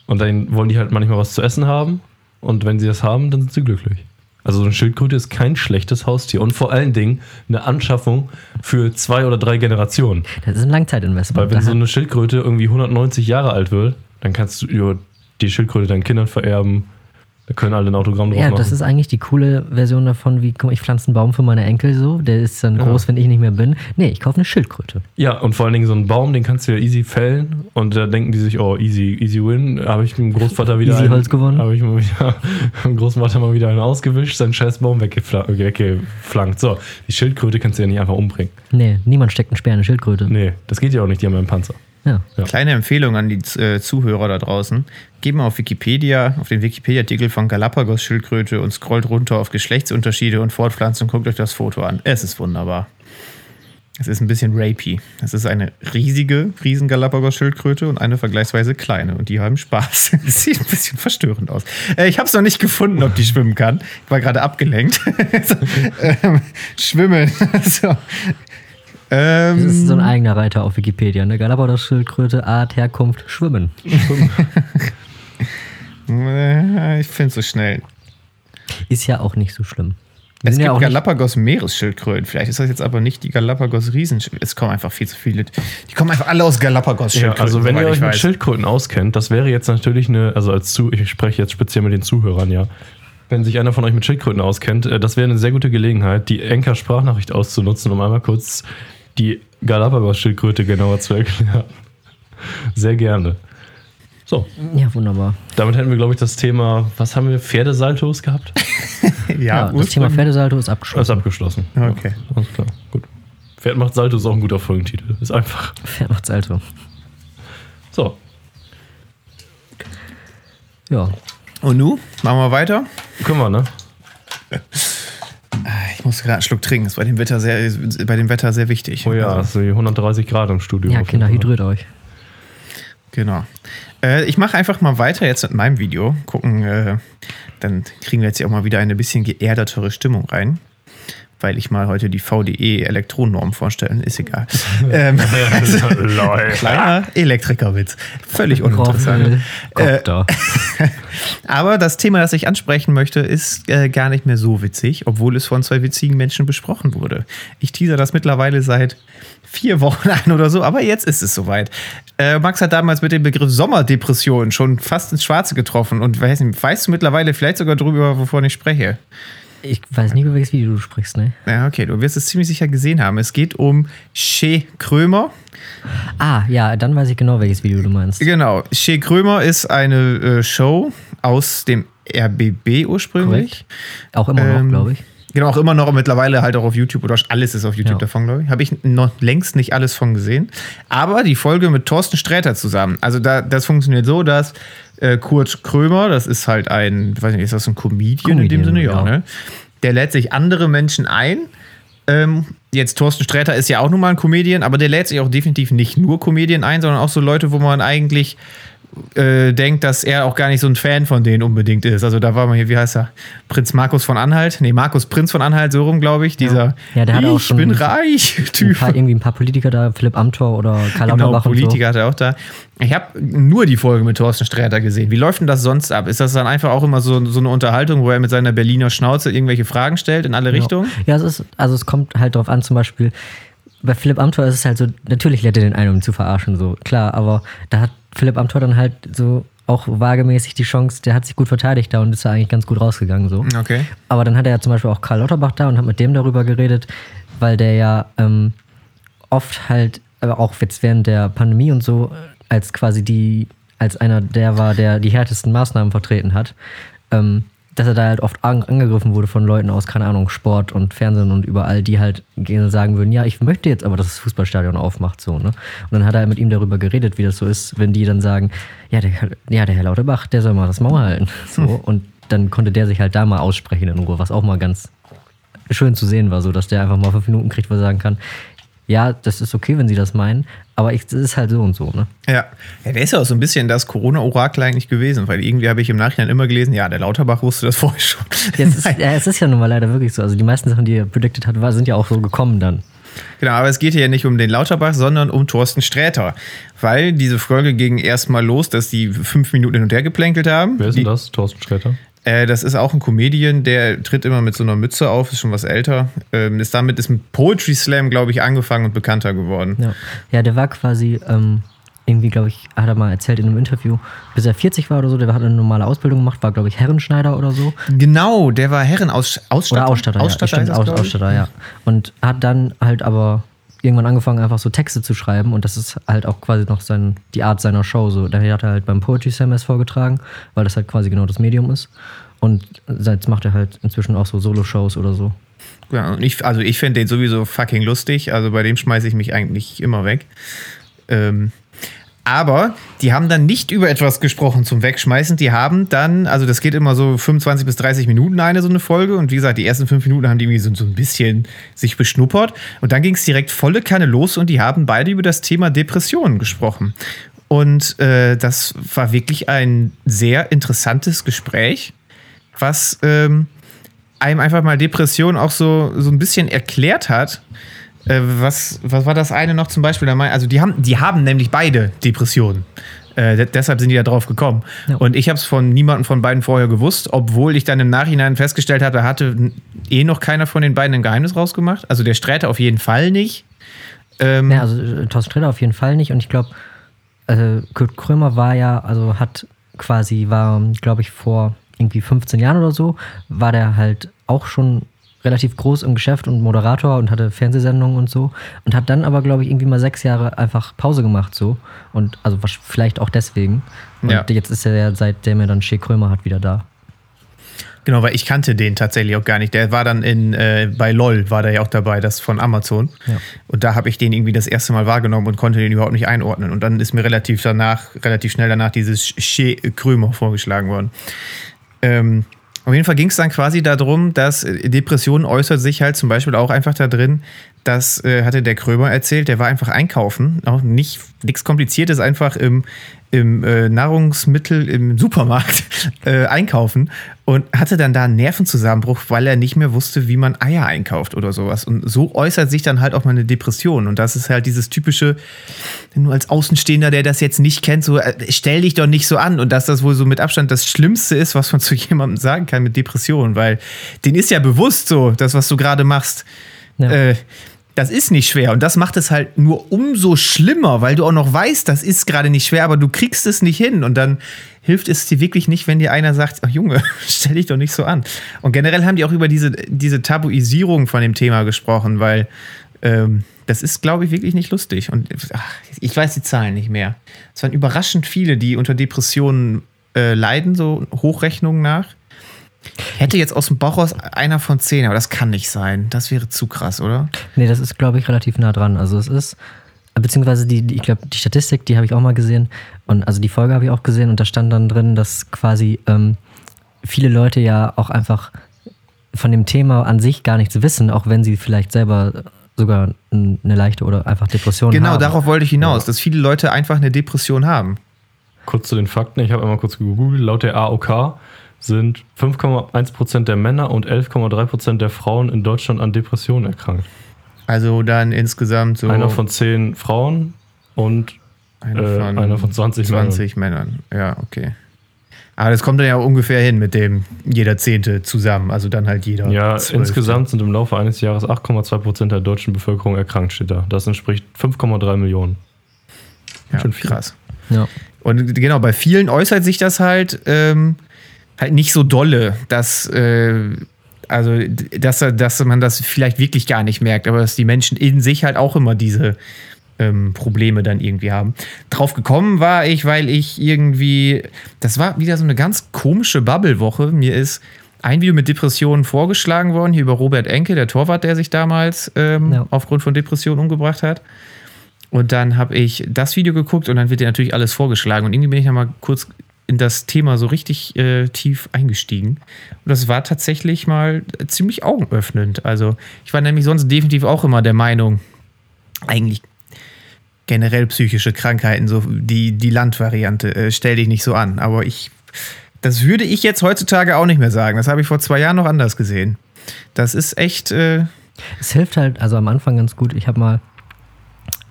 Und dann wollen die halt manchmal was zu essen haben. Und wenn sie das haben, dann sind sie glücklich. Also so eine Schildkröte ist kein schlechtes Haustier. Und vor allen Dingen eine Anschaffung für zwei oder drei Generationen. Das ist ein Langzeitinvestment. Weil wenn so eine Schildkröte irgendwie 190 Jahre alt wird, dann kannst du die Schildkröte deinen Kindern vererben. Da können alle ein Autogramm drauf ja, machen. das ist eigentlich die coole Version davon, wie, guck ich pflanze einen Baum für meine Enkel so, der ist dann groß, wenn ich nicht mehr bin. Nee, ich kaufe eine Schildkröte. Ja, und vor allen Dingen so einen Baum, den kannst du ja easy fällen und da denken die sich, oh, easy, easy win. Habe ich dem Großvater wieder Easy einen, Holz gewonnen. Habe ich mal wieder, dem Großvater mal wieder einen ausgewischt, seinen scheiß Baum weggefla- weggeflankt. So, die Schildkröte kannst du ja nicht einfach umbringen. Nee, niemand steckt einen Speer in eine Schildkröte. Nee, das geht ja auch nicht, die haben ja einen Panzer. Ja. Ja. Kleine Empfehlung an die äh, Zuhörer da draußen. Geht mal auf Wikipedia, auf den Wikipedia-Artikel von Galapagos-Schildkröte und scrollt runter auf Geschlechtsunterschiede und Fortpflanzung. Guckt euch das Foto an. Es ist wunderbar. Es ist ein bisschen rapey. Es ist eine riesige, riesen Galapagos-Schildkröte und eine vergleichsweise kleine. Und die haben Spaß. Es sieht ein bisschen verstörend aus. Äh, ich habe es noch nicht gefunden, ob die schwimmen kann. Ich war gerade abgelenkt. so, ähm, schwimmen. so. Ähm, Das ist so ein eigener Reiter auf Wikipedia. Eine Galapagos-Schildkröte, Art, Herkunft, Schwimmen. äh, ich finde es so schnell. Ist ja auch nicht so schlimm. Die Es gibt ja Galapagos-Meeresschildkröten. Vielleicht ist das jetzt aber nicht die Galapagos-Riesenschildkröten. Es kommen einfach viel zu viele. Die kommen einfach alle aus Ja, Galapagos-Schildkröten. also wenn ihr euch mit. Schildkröten auskennt, das wäre jetzt natürlich eine, also als zu, ich spreche jetzt speziell mit den Zuhörern, ja. Wenn sich einer von euch mit Schildkröten auskennt, äh, das wäre eine sehr gute Gelegenheit, die Enker-Sprachnachricht auszunutzen, um einmal kurz die Galapagos-Schildkröte genauer zu erklären. Sehr gerne. So, ja, wunderbar. damit hätten wir, glaube ich, das Thema, was haben wir, Pferdesaltos gehabt? Ja, ja, das Thema Pferdesalto ist Das ist abgeschlossen. abgeschlossen. Okay. Ja, alles klar, gut. Pferd macht Salto ist auch ein guter Folgentitel. Ist einfach. Pferd macht Salto. So, Ja. Und nu? Machen wir weiter? können wir, ne? Ich muss gerade einen Schluck trinken. Ist bei dem Wetter sehr, bei dem Wetter sehr wichtig. Oh ja, Also, so 130 Grad im Studio. Ja, Kinder, hydriert euch. genau. Äh, ich mache einfach mal weiter jetzt mit meinem Video. Gucken, äh, dann kriegen wir jetzt ja auch mal wieder eine bisschen geerdetere Stimmung rein. Weil ich mal heute die VDE-Elektronennorm vorstellen. Ist egal. ähm, Lol. kleiner Elektrikerwitz. Völlig uninteressant. Kopter. Aber das Thema, das ich ansprechen möchte, ist äh, gar nicht mehr so witzig, obwohl es von zwei witzigen Menschen besprochen wurde. Ich teaser das mittlerweile seit vier Wochen an oder so, aber jetzt ist es soweit. Äh, Max hat damals mit dem Begriff Sommerdepression schon fast ins Schwarze getroffen und weiß nicht, weißt du mittlerweile vielleicht sogar drüber, wovon ich spreche? Ich weiß nicht, über welches Video du sprichst, ne? Ja, okay, du wirst es ziemlich sicher gesehen haben. Es geht um Shea Krömer. Ah, ja, dann weiß ich genau, welches Video du meinst. Genau, Shea Krömer ist eine äh, Show aus dem RBB ursprünglich. Korrekt. Auch immer noch, Ähm, glaube ich. Genau, auch immer noch mittlerweile halt auch auf YouTube oder alles ist auf YouTube Ja. davon, glaube ich. Habe ich noch längst nicht alles von gesehen. Aber die Folge mit Thorsten Sträter zusammen. Also da, das funktioniert so, dass äh, Kurt Krömer, das ist halt ein, ich weiß nicht, ist das ein Comedian, in dem Comedian, Sinne? Ja, ja. ne? Der lädt sich andere Menschen ein. Ähm, jetzt Thorsten Sträter ist ja auch nun mal ein Comedian, aber der lädt sich auch definitiv nicht nur Comedian ein, sondern auch so Leute, wo man eigentlich äh, denkt, dass er auch gar nicht so ein Fan von denen unbedingt ist. Also da war mal hier, wie heißt er? Prinz Markus von Anhalt? Nee, Markus Prinz von Anhalt, so rum, glaube ich. Dieser Ja, der hat ich auch schon bin reich Ein Typ. paar, irgendwie ein paar Politiker da, Philipp Amthor oder Karl Genau, Lauterbach so. Politiker hat er auch da. Ich habe nur die Folge mit Thorsten Sträter gesehen. Wie läuft denn das sonst ab? Ist das dann einfach auch immer so, so eine Unterhaltung, wo er mit seiner Berliner Schnauze irgendwelche Fragen stellt in alle Richtungen? Ja, es ist, also es kommt halt drauf an, zum Beispiel, bei Philipp Amthor ist es halt so, natürlich lädt er den ein, um ihn zu verarschen, so, klar, aber da hat Philipp Amthor dann halt so auch wagemäßig die Chance, der hat sich gut verteidigt da und ist da eigentlich ganz gut rausgegangen, so. Okay. Aber dann hat er ja zum Beispiel auch Karl Lauterbach da und hat mit dem darüber geredet, weil der ja ähm, oft halt, aber auch jetzt während der Pandemie und so, als quasi die, als einer der war, der die härtesten Maßnahmen vertreten hat, ähm, dass er da halt oft an, angegriffen wurde von Leuten aus, keine Ahnung, Sport und Fernsehen und überall, die halt sagen würden, ja, ich möchte jetzt aber, dass das Fußballstadion aufmacht, so, ne? Und dann hat er mit ihm darüber geredet, wie das so ist, wenn die dann sagen, ja, der, ja, der Herr Lauterbach, der soll mal das Maul halten, so. Und dann konnte der sich halt da mal aussprechen in Ruhe, was auch mal ganz schön zu sehen war, so, dass der einfach mal fünf Minuten kriegt, wo er sagen kann, ja, das ist okay, wenn sie das meinen, aber ich, das ist halt so und so, ne? Ja. ja, der ist ja auch so ein bisschen das Corona-Orakel eigentlich gewesen, weil irgendwie habe ich im Nachhinein immer gelesen, ja, der Lauterbach wusste das vorher schon. Ja, es, ist, ja, es ist ja nun mal leider wirklich so. Also die meisten Sachen, die er predicted hat, war, sind ja auch so gekommen dann. Genau, aber es geht hier ja nicht um den Lauterbach, sondern um Thorsten Sträter. Weil diese Folge ging erstmal los, dass die fünf Minuten hin und her geplänkelt haben. Wer ist denn das? Thorsten Sträter? Äh, das ist auch ein Comedian, der tritt immer mit so einer Mütze auf, ist schon was älter. Ähm, ist damit ist mit Poetry Slam, glaube ich, angefangen und bekannter geworden. Ja, ja der war quasi, ähm, irgendwie, glaube ich, hat er mal erzählt in einem Interview, bis er 40 war oder so, der hat eine normale Ausbildung gemacht, war, glaube ich, Herrenschneider oder so. Genau, der war Herrenausstatter. Oder Ausstatter, Ausstatter, ja. Ausstatter, ja. Und hat dann halt aber irgendwann angefangen, einfach so Texte zu schreiben und das ist halt auch quasi noch sein, die Art seiner Show. So. Daher hat er halt beim Poetry erst vorgetragen, weil das halt quasi genau das Medium ist. Und jetzt macht er halt inzwischen auch so Solo-Shows oder so. Ja, und ich, also ich finde den sowieso fucking lustig. Also bei dem schmeiße ich mich eigentlich immer weg. Ähm, aber die haben dann nicht über etwas gesprochen zum Wegschmeißen. Die haben dann, also das geht immer so 25 bis 30 Minuten eine so eine Folge. Und wie gesagt, die ersten fünf Minuten haben die irgendwie so, so ein bisschen sich beschnuppert. Und dann ging es direkt volle Kanne los und die haben beide über das Thema Depressionen gesprochen. Und äh, das war wirklich ein sehr interessantes Gespräch, was ähm, einem einfach mal Depression auch so, so ein bisschen erklärt hat. Äh, was, was war das eine noch zum Beispiel? Da Also die haben, die haben nämlich beide Depressionen. Äh, de- deshalb sind die da drauf gekommen. Ja. Und ich habe es von niemandem von beiden vorher gewusst, obwohl ich dann im Nachhinein festgestellt hatte, hatte n- eh noch keiner von den beiden ein Geheimnis rausgemacht. Also der Sträter auf jeden Fall nicht. Ähm, Ja, also äh, Thorsten Sträter auf jeden Fall nicht. Und ich glaube, äh, Kurt Krömer war ja, also hat quasi, war, glaube ich, vor irgendwie 15 Jahren oder so, war der halt auch schon relativ groß im Geschäft und Moderator und hatte Fernsehsendungen und so. Und hat dann aber, glaube ich, irgendwie mal sechs Jahre einfach Pause gemacht so. Und also vielleicht auch deswegen. Und Ja. jetzt ist er ja, seitdem er dann Shea Krömer hat, wieder da. Genau, weil ich kannte den tatsächlich auch gar nicht. Der war dann in, äh, bei LOL, war der ja auch dabei, das von Amazon. Ja. Und da habe ich den irgendwie das erste Mal wahrgenommen und konnte den überhaupt nicht einordnen. Und dann ist mir relativ danach, relativ schnell danach dieses Che Krömer vorgeschlagen worden. Ähm, auf jeden Fall ging es dann quasi darum, dass äh, Depressionen äußert sich halt zum Beispiel auch einfach da drin, das äh, hatte der Krömer erzählt, der war einfach einkaufen, auch nicht nichts Kompliziertes, einfach im, im äh, Nahrungsmittel im Supermarkt äh, einkaufen und hatte dann da einen Nervenzusammenbruch, weil er nicht mehr wusste, wie man Eier einkauft oder sowas. Und so äußert sich dann halt auch mal eine Depression. Und das ist halt dieses typische, nur als Außenstehender, der das jetzt nicht kennt, so äh, stell dich doch nicht so an. Und dass das wohl so mit Abstand das Schlimmste ist, was man zu jemandem sagen kann mit Depressionen, weil den ist ja bewusst so, das, was du gerade machst. Ja. Äh, das ist nicht schwer und das macht es halt nur umso schlimmer, weil du auch noch weißt, das ist gerade nicht schwer, aber du kriegst es nicht hin und dann hilft es dir wirklich nicht, wenn dir einer sagt, ach Junge, stell dich doch nicht so an. Und generell haben die auch über diese, diese Tabuisierung von dem Thema gesprochen, weil ähm, das ist, glaube ich, wirklich nicht lustig. Und ach, ich weiß die Zahlen nicht mehr. Es waren überraschend viele, die unter Depressionen äh, leiden, so Hochrechnungen nach. Hätte jetzt aus dem Bauch raus einer von zehn, aber das kann nicht sein. Das wäre zu krass, oder? Nee, das ist, glaube ich, relativ nah dran. Also es ist, beziehungsweise die, die ich glaube, die Statistik, die habe ich auch mal gesehen. Und also die Folge habe ich auch gesehen und da stand dann drin, dass quasi ähm, viele Leute ja auch einfach von dem Thema an sich gar nichts wissen, auch wenn sie vielleicht selber sogar eine leichte oder einfach Depression Genau, haben. darauf wollte ich hinaus, dass viele Leute einfach eine Depression haben. kurz zu den Fakten. Ich habe einmal kurz gegoogelt. Laut der AOK sind 5,1% der Männer und 11,3% der Frauen in Deutschland an Depressionen erkrankt. Also dann insgesamt so Einer von 10 Frauen und einer äh, einer von 20 Männern. 20 Männern. Ja, okay. Aber das kommt dann ja ungefähr hin mit dem jeder Zehnte zusammen. Also dann halt jeder. Ja, Zwölfte. insgesamt sind im Laufe eines Jahres 8,2% der deutschen Bevölkerung erkrankt, steht da. Das entspricht 5,3 Millionen. Ja, schon viel. krass. Ja. Und genau, bei vielen äußert sich das halt, ähm, halt nicht so dolle, dass, äh, also, dass, dass man das vielleicht wirklich gar nicht merkt, aber dass die Menschen in sich halt auch immer diese ähm, Probleme dann irgendwie haben. Drauf gekommen war ich, weil ich irgendwie, das war wieder so eine ganz komische Bubble-Woche. Mir ist ein Video mit Depressionen vorgeschlagen worden, hier über Robert Enke, der Torwart, der sich damals ähm, Ja. aufgrund von Depressionen umgebracht hat. Und dann habe ich das Video geguckt und dann wird dir natürlich alles vorgeschlagen. Und irgendwie bin ich dann mal kurz in das Thema so richtig äh, tief eingestiegen. Und das war tatsächlich mal ziemlich augenöffnend. Also ich war nämlich sonst definitiv auch immer der Meinung, eigentlich generell psychische Krankheiten, so die, die Landvariante, äh, stell dich nicht so an. Aber ich, das würde ich jetzt heutzutage auch nicht mehr sagen. Das habe ich vor zwei Jahren noch anders gesehen. Das ist echt, äh, Es hilft halt, also am Anfang ganz gut. Ich habe mal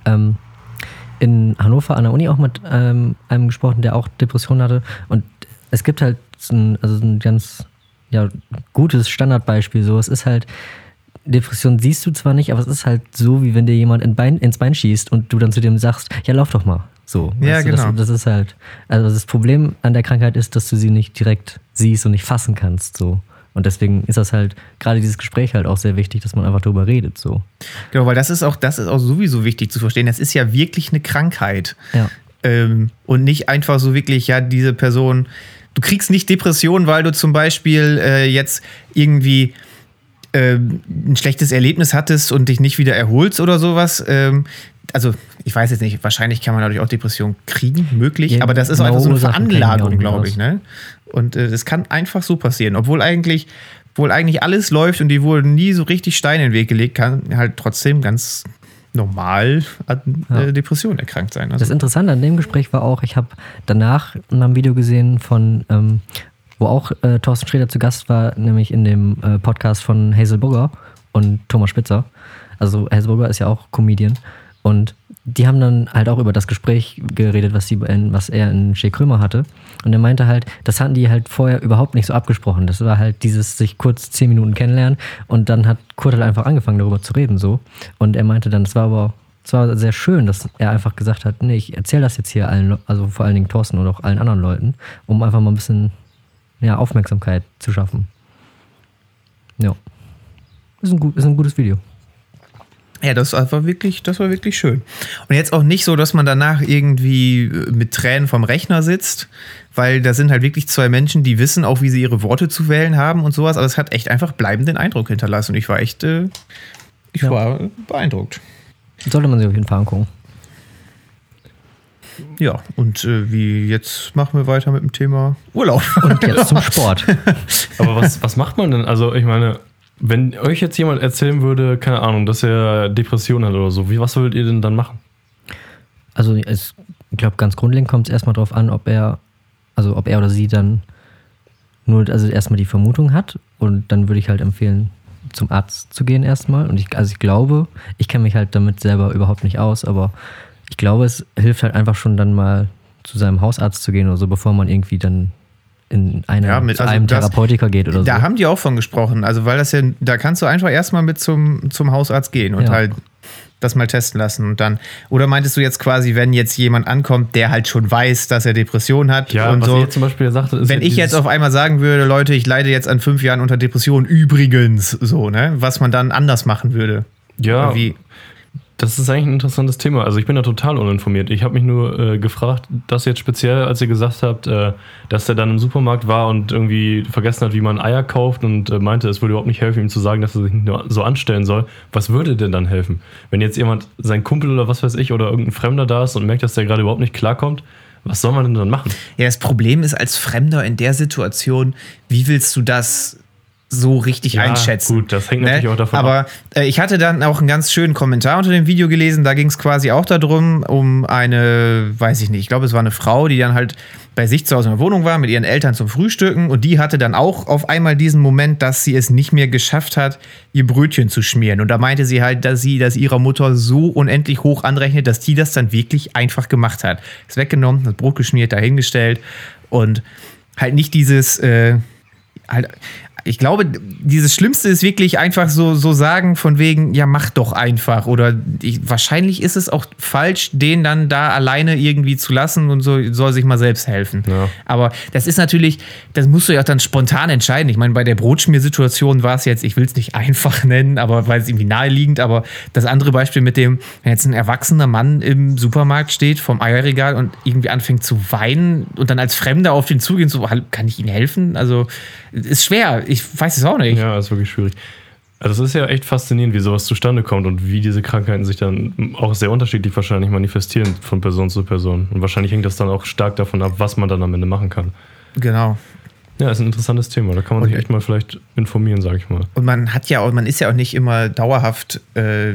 ähm, in Hannover an der Uni auch mit ähm, einem gesprochen, der auch Depressionen hatte. Und es gibt halt ein, also so ein ganz ja, gutes Standardbeispiel. So, es ist halt, Depression siehst du zwar nicht, aber es ist halt so, wie wenn dir jemand in Bein, ins Bein schießt und du dann zu dem sagst, ja, lauf doch mal. So, Ja, weißt du, genau. Das, das ist halt, also das Problem an der Krankheit ist, dass du sie nicht direkt siehst und nicht fassen kannst. So. Und deswegen ist das halt, gerade dieses Gespräch halt auch sehr wichtig, dass man einfach darüber redet. So. genau, weil das ist auch, das ist auch sowieso wichtig zu verstehen. Das ist ja wirklich eine Krankheit. Ja. Ähm, und nicht einfach so wirklich, ja, diese Person, du kriegst nicht Depression, weil du zum Beispiel äh, jetzt irgendwie ähm, ein schlechtes Erlebnis hattest und dich nicht wieder erholst oder sowas. Ähm, also, ich weiß jetzt nicht, wahrscheinlich kann man dadurch auch Depression kriegen, möglich, Ja, aber das ist auch genaue einfach so eine Veranlagung, glaube ich, ne? Und äh, das kann einfach so passieren, obwohl eigentlich, obwohl eigentlich alles läuft und die wurden nie so richtig Steine in den Weg gelegt, kann halt trotzdem ganz normal an Ja. äh, Depressionen erkrankt sein. Also, Das Interessante an dem Gespräch war auch, ich habe danach in einem Video gesehen von, ähm, wo auch äh, Thorsten Sträter zu Gast war, nämlich in dem äh, Podcast von Hazel Burger und Thomas Spitzer. Also Hazel Burger ist ja auch Comedian. Und die haben dann halt auch über das Gespräch geredet, was, sie in, was er in Shea Krömer hatte. Und er meinte halt, das hatten die halt vorher überhaupt nicht so abgesprochen. Das war halt dieses sich kurz zehn Minuten kennenlernen und dann hat Kurt halt einfach angefangen darüber zu reden so. Und er meinte dann, es war aber es war sehr schön, dass er einfach gesagt hat, nee, ich erzähle das jetzt hier allen, Le- also vor allen Dingen Thorsten oder auch allen anderen Leuten, um einfach mal ein bisschen ja, Aufmerksamkeit zu schaffen. Ja. Ist ein, gut, ist ein gutes Video. Ja, das war wirklich, das war wirklich schön. Und jetzt auch nicht so, dass man danach irgendwie äh, mit Tränen vom Rechner sitzt, weil da sind halt wirklich zwei Menschen, die wissen auch, wie sie ihre Worte zu wählen haben und sowas, aber es hat echt einfach bleibenden Eindruck hinterlassen. Und ich war echt, äh, ich Ja. war beeindruckt. Sollte man sich auf jeden Fall angucken. Ja, und äh, wie jetzt machen wir weiter mit dem Thema Urlaub. Und jetzt zum Sport. Aber was, was macht man denn? Also, ich meine, wenn euch jetzt jemand erzählen würde, keine Ahnung, dass er Depressionen hat oder so, wie, was würdet ihr denn dann machen? Also ich glaube, ganz grundlegend kommt es erstmal darauf an, ob er, also ob er oder sie dann nur, also erstmal die Vermutung hat und dann würde ich halt empfehlen, zum Arzt zu gehen erstmal. Und ich, also ich glaube, ich kenne mich halt damit selber überhaupt nicht aus, aber ich glaube, es hilft halt einfach schon dann mal zu seinem Hausarzt zu gehen oder so, bevor man irgendwie dann in eine, Ja, mit- zu also einem das- Therapeutiker geht oder Da so. haben die auch von gesprochen. Also, weil das ja, da kannst du einfach erstmal mit zum, zum Hausarzt gehen und Ja. halt das mal testen lassen und dann. Oder meintest du jetzt quasi, wenn jetzt jemand ankommt, der halt schon weiß, dass er Depression hat Ja, und was so. ihr jetzt zum Beispiel sagte, ist Wenn ja ich jetzt auf einmal sagen würde, Leute, ich leide jetzt an fünf Jahren unter Depression, übrigens, so, ne? Was man dann anders machen würde. Ja, Wie, das ist eigentlich ein interessantes Thema. Also ich bin da total uninformiert. Ich habe mich nur äh, gefragt, das jetzt speziell, als ihr gesagt habt, äh, dass er dann im Supermarkt war und irgendwie vergessen hat, wie man Eier kauft und äh, meinte, es würde überhaupt nicht helfen, ihm zu sagen, dass er sich nur so anstellen soll. Was würde denn dann helfen? Wenn jetzt jemand, sein Kumpel oder was weiß ich, oder irgendein Fremder da ist und merkt, dass der gerade überhaupt nicht klarkommt, was soll man denn dann machen? Ja, das Problem ist als Fremder in der Situation, wie willst du das so richtig Ja, einschätzen. gut, das hängt natürlich auch davon Aber ab. äh, ich hatte dann auch einen ganz schönen Kommentar unter dem Video gelesen. Da ging es quasi auch darum, um eine, weiß ich nicht, ich glaube, es war eine Frau, die dann halt bei sich zu Hause in der Wohnung war mit ihren Eltern zum Frühstücken und die hatte dann auch auf einmal diesen Moment, dass sie es nicht mehr geschafft hat, ihr Brötchen zu schmieren. Und da meinte sie halt, dass sie das ihrer Mutter so unendlich hoch anrechnet, dass die das dann wirklich einfach gemacht hat. Ist weggenommen, das Brot geschmiert, dahingestellt und halt nicht dieses, äh, halt, ich glaube, dieses Schlimmste ist wirklich einfach so, so sagen von wegen, ja, mach doch einfach. Oder ich, wahrscheinlich ist es auch falsch, den dann da alleine irgendwie zu lassen und so soll sich mal selbst helfen. Ja. Aber das ist natürlich, das musst du ja auch dann spontan entscheiden. Ich meine, bei der Brotschmiersituation war es jetzt, ich will es nicht einfach nennen, aber weil es irgendwie naheliegend, aber das andere Beispiel mit dem, wenn jetzt ein erwachsener Mann im Supermarkt steht vom Eierregal und irgendwie anfängt zu weinen und dann als Fremder auf den zugehen, so, "Hallo, kann ich Ihnen helfen? Also, ist schwer. Ich weiß es auch nicht. Ja, ist wirklich schwierig. Also es ist ja echt faszinierend, wie sowas zustande kommt und wie diese Krankheiten sich dann auch sehr unterschiedlich wahrscheinlich manifestieren von Person zu Person. Und wahrscheinlich hängt das dann auch stark davon ab, was man dann am Ende machen kann. Genau. Ja, ist ein interessantes Thema. Da kann man sich echt mal vielleicht informieren, sage ich mal. Und man hat ja auch, man ist ja auch nicht immer dauerhaft äh,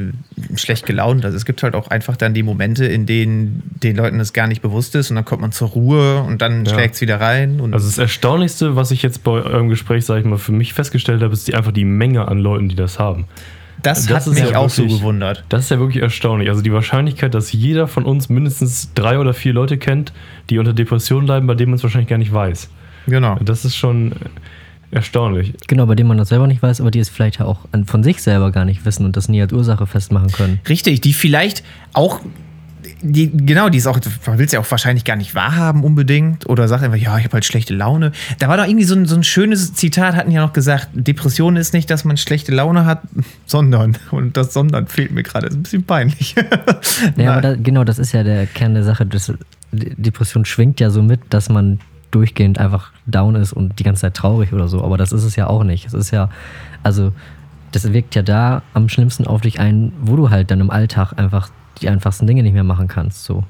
schlecht gelaunt. Also es gibt halt auch einfach dann die Momente, in denen den Leuten das gar nicht bewusst ist und dann kommt man zur Ruhe und dann Ja. schlägt es wieder rein. Und Also das Erstaunlichste, was ich jetzt bei eurem Gespräch, sage ich mal, für mich festgestellt habe, ist die, einfach die Menge an Leuten, die das haben. das, das hat mich ja auch so wirklich- gewundert. Das ist ja wirklich erstaunlich. Also die Wahrscheinlichkeit, dass jeder von uns mindestens drei oder vier Leute kennt, die unter Depressionen leiden, bei denen man es wahrscheinlich gar nicht weiß. Genau. Das ist schon erstaunlich. Genau, bei dem man das selber nicht weiß, aber die es vielleicht ja auch von sich selber gar nicht wissen und das nie als Ursache festmachen können. Richtig, die vielleicht auch, die, genau, die ist auch, man will es ja auch wahrscheinlich gar nicht wahrhaben unbedingt oder sagt einfach, ja, ich habe halt schlechte Laune. Da war doch irgendwie so ein, so ein schönes Zitat, hatten ja noch gesagt, Depression ist nicht, dass man schlechte Laune hat, sondern, und das sondern fehlt mir gerade, ist ein bisschen peinlich. Ja, aber da, genau, das ist ja der Kern der Sache. Das, Depression schwingt ja so mit, dass man durchgehend einfach down ist und die ganze Zeit traurig oder so. Aber das ist es ja auch nicht. Es ist ja, also, das wirkt ja da am schlimmsten auf dich ein, wo du halt dann im Alltag einfach die einfachsten Dinge nicht mehr machen kannst. So.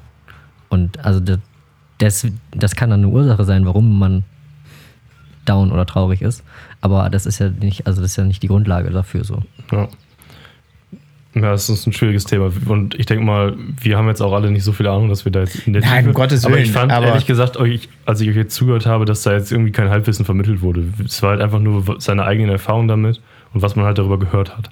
Und also das, das, das kann dann eine Ursache sein, warum man down oder traurig ist. Aber das ist ja nicht, also das ist ja nicht die Grundlage dafür so. Ja. Ja, das ist ein schwieriges Thema. Und ich denke mal, wir haben jetzt auch alle nicht so viel Ahnung, dass wir da jetzt in der Nein, um Gottes Aber ich Willen, fand aber- ehrlich gesagt, euch, als ich euch jetzt zugehört habe, dass da jetzt irgendwie kein Halbwissen vermittelt wurde. Es war halt einfach nur seine eigenen Erfahrungen damit und was man halt darüber gehört hat.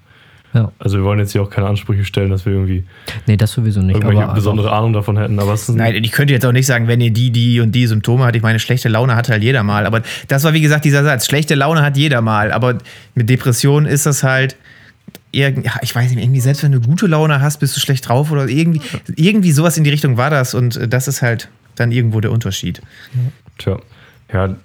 Ja. Also wir wollen jetzt hier auch keine Ansprüche stellen, dass wir irgendwie Nee, das sowieso nicht. irgendwelche aber besondere Ahnung davon hätten. Aber Nein, ich könnte jetzt auch nicht sagen, wenn ihr die, die und die Symptome hat. Ich meine, schlechte Laune hat halt jeder mal. Aber das war, wie gesagt, dieser Satz. Schlechte Laune hat jeder mal. Aber mit Depressionen ist das halt. Irgend, ja, ich weiß nicht, irgendwie, selbst wenn du gute Laune hast, bist du schlecht drauf oder irgendwie, irgendwie sowas in die Richtung war das und äh, das ist halt dann irgendwo der Unterschied. Tja, ja,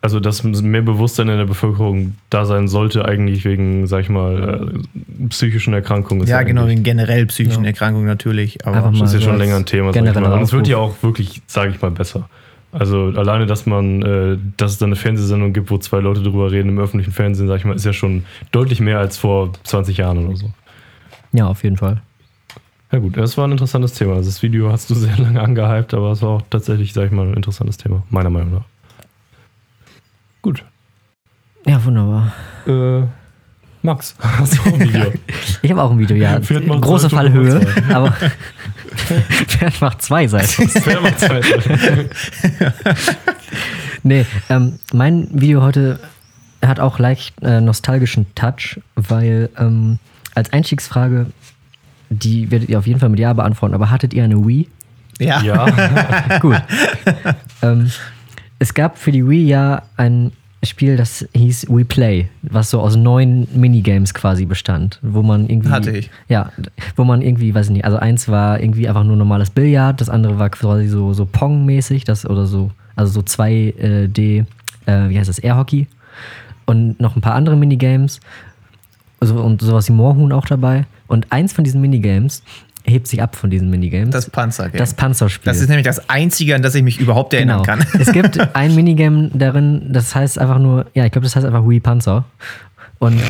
also dass mehr Bewusstsein in der Bevölkerung da sein sollte, eigentlich wegen, sag ich mal, äh, psychischen Erkrankungen. ist Ja, genau, wegen generell psychischen Ja. Erkrankungen natürlich. Aber Einfach Das ist ja schon länger ein Thema. Sag ich mal. Und es wird ja auch wirklich, sage ich mal, besser. Also alleine, dass man, äh, dass es da eine Fernsehsendung gibt, wo zwei Leute drüber reden im öffentlichen Fernsehen, sag ich mal, ist ja schon deutlich mehr als vor 20 Jahren oder so. Ja, auf jeden Fall. Ja gut, das war ein interessantes Thema. Also das Video hast du sehr lange angehypt, aber es war auch tatsächlich, sag ich mal, ein interessantes Thema, meiner Meinung nach. Gut. Ja, wunderbar. Äh, Max, hast du auch ein Video? Ich habe auch ein Video, ja. Große Fallhöhe, aber Pferd macht zwei Seiten. Wer macht Zeit? Nee, ähm, mein Video heute hat auch leicht äh, nostalgischen Touch, weil ähm, als Einstiegsfrage, die werdet ihr auf jeden Fall mit Ja beantworten, aber hattet ihr eine Wii? ja. Ja, Gut. ähm, es gab für die Wii ja ein Spiel, das hieß We Play, was so aus neun Minigames quasi bestand, wo man irgendwie. Hatte ich. Ja, wo man irgendwie, weiß ich nicht, also eins war irgendwie einfach nur normales Billard, das andere war quasi so, so Pong-mäßig, das oder so, also so 2D, äh, wie heißt das, Airhockey. Und noch ein paar andere Minigames. Also, und sowas wie Moorhuhn auch dabei. Und eins von diesen Minigames hebt sich ab von diesen Minigames. Das Panzergame. das Panzerspiel. Das ist nämlich das Einzige, an das ich mich überhaupt erinnern Genau. kann. Es gibt ein Minigame darin, das heißt einfach nur, ja, ich glaube, das heißt einfach Wii Panzer. Und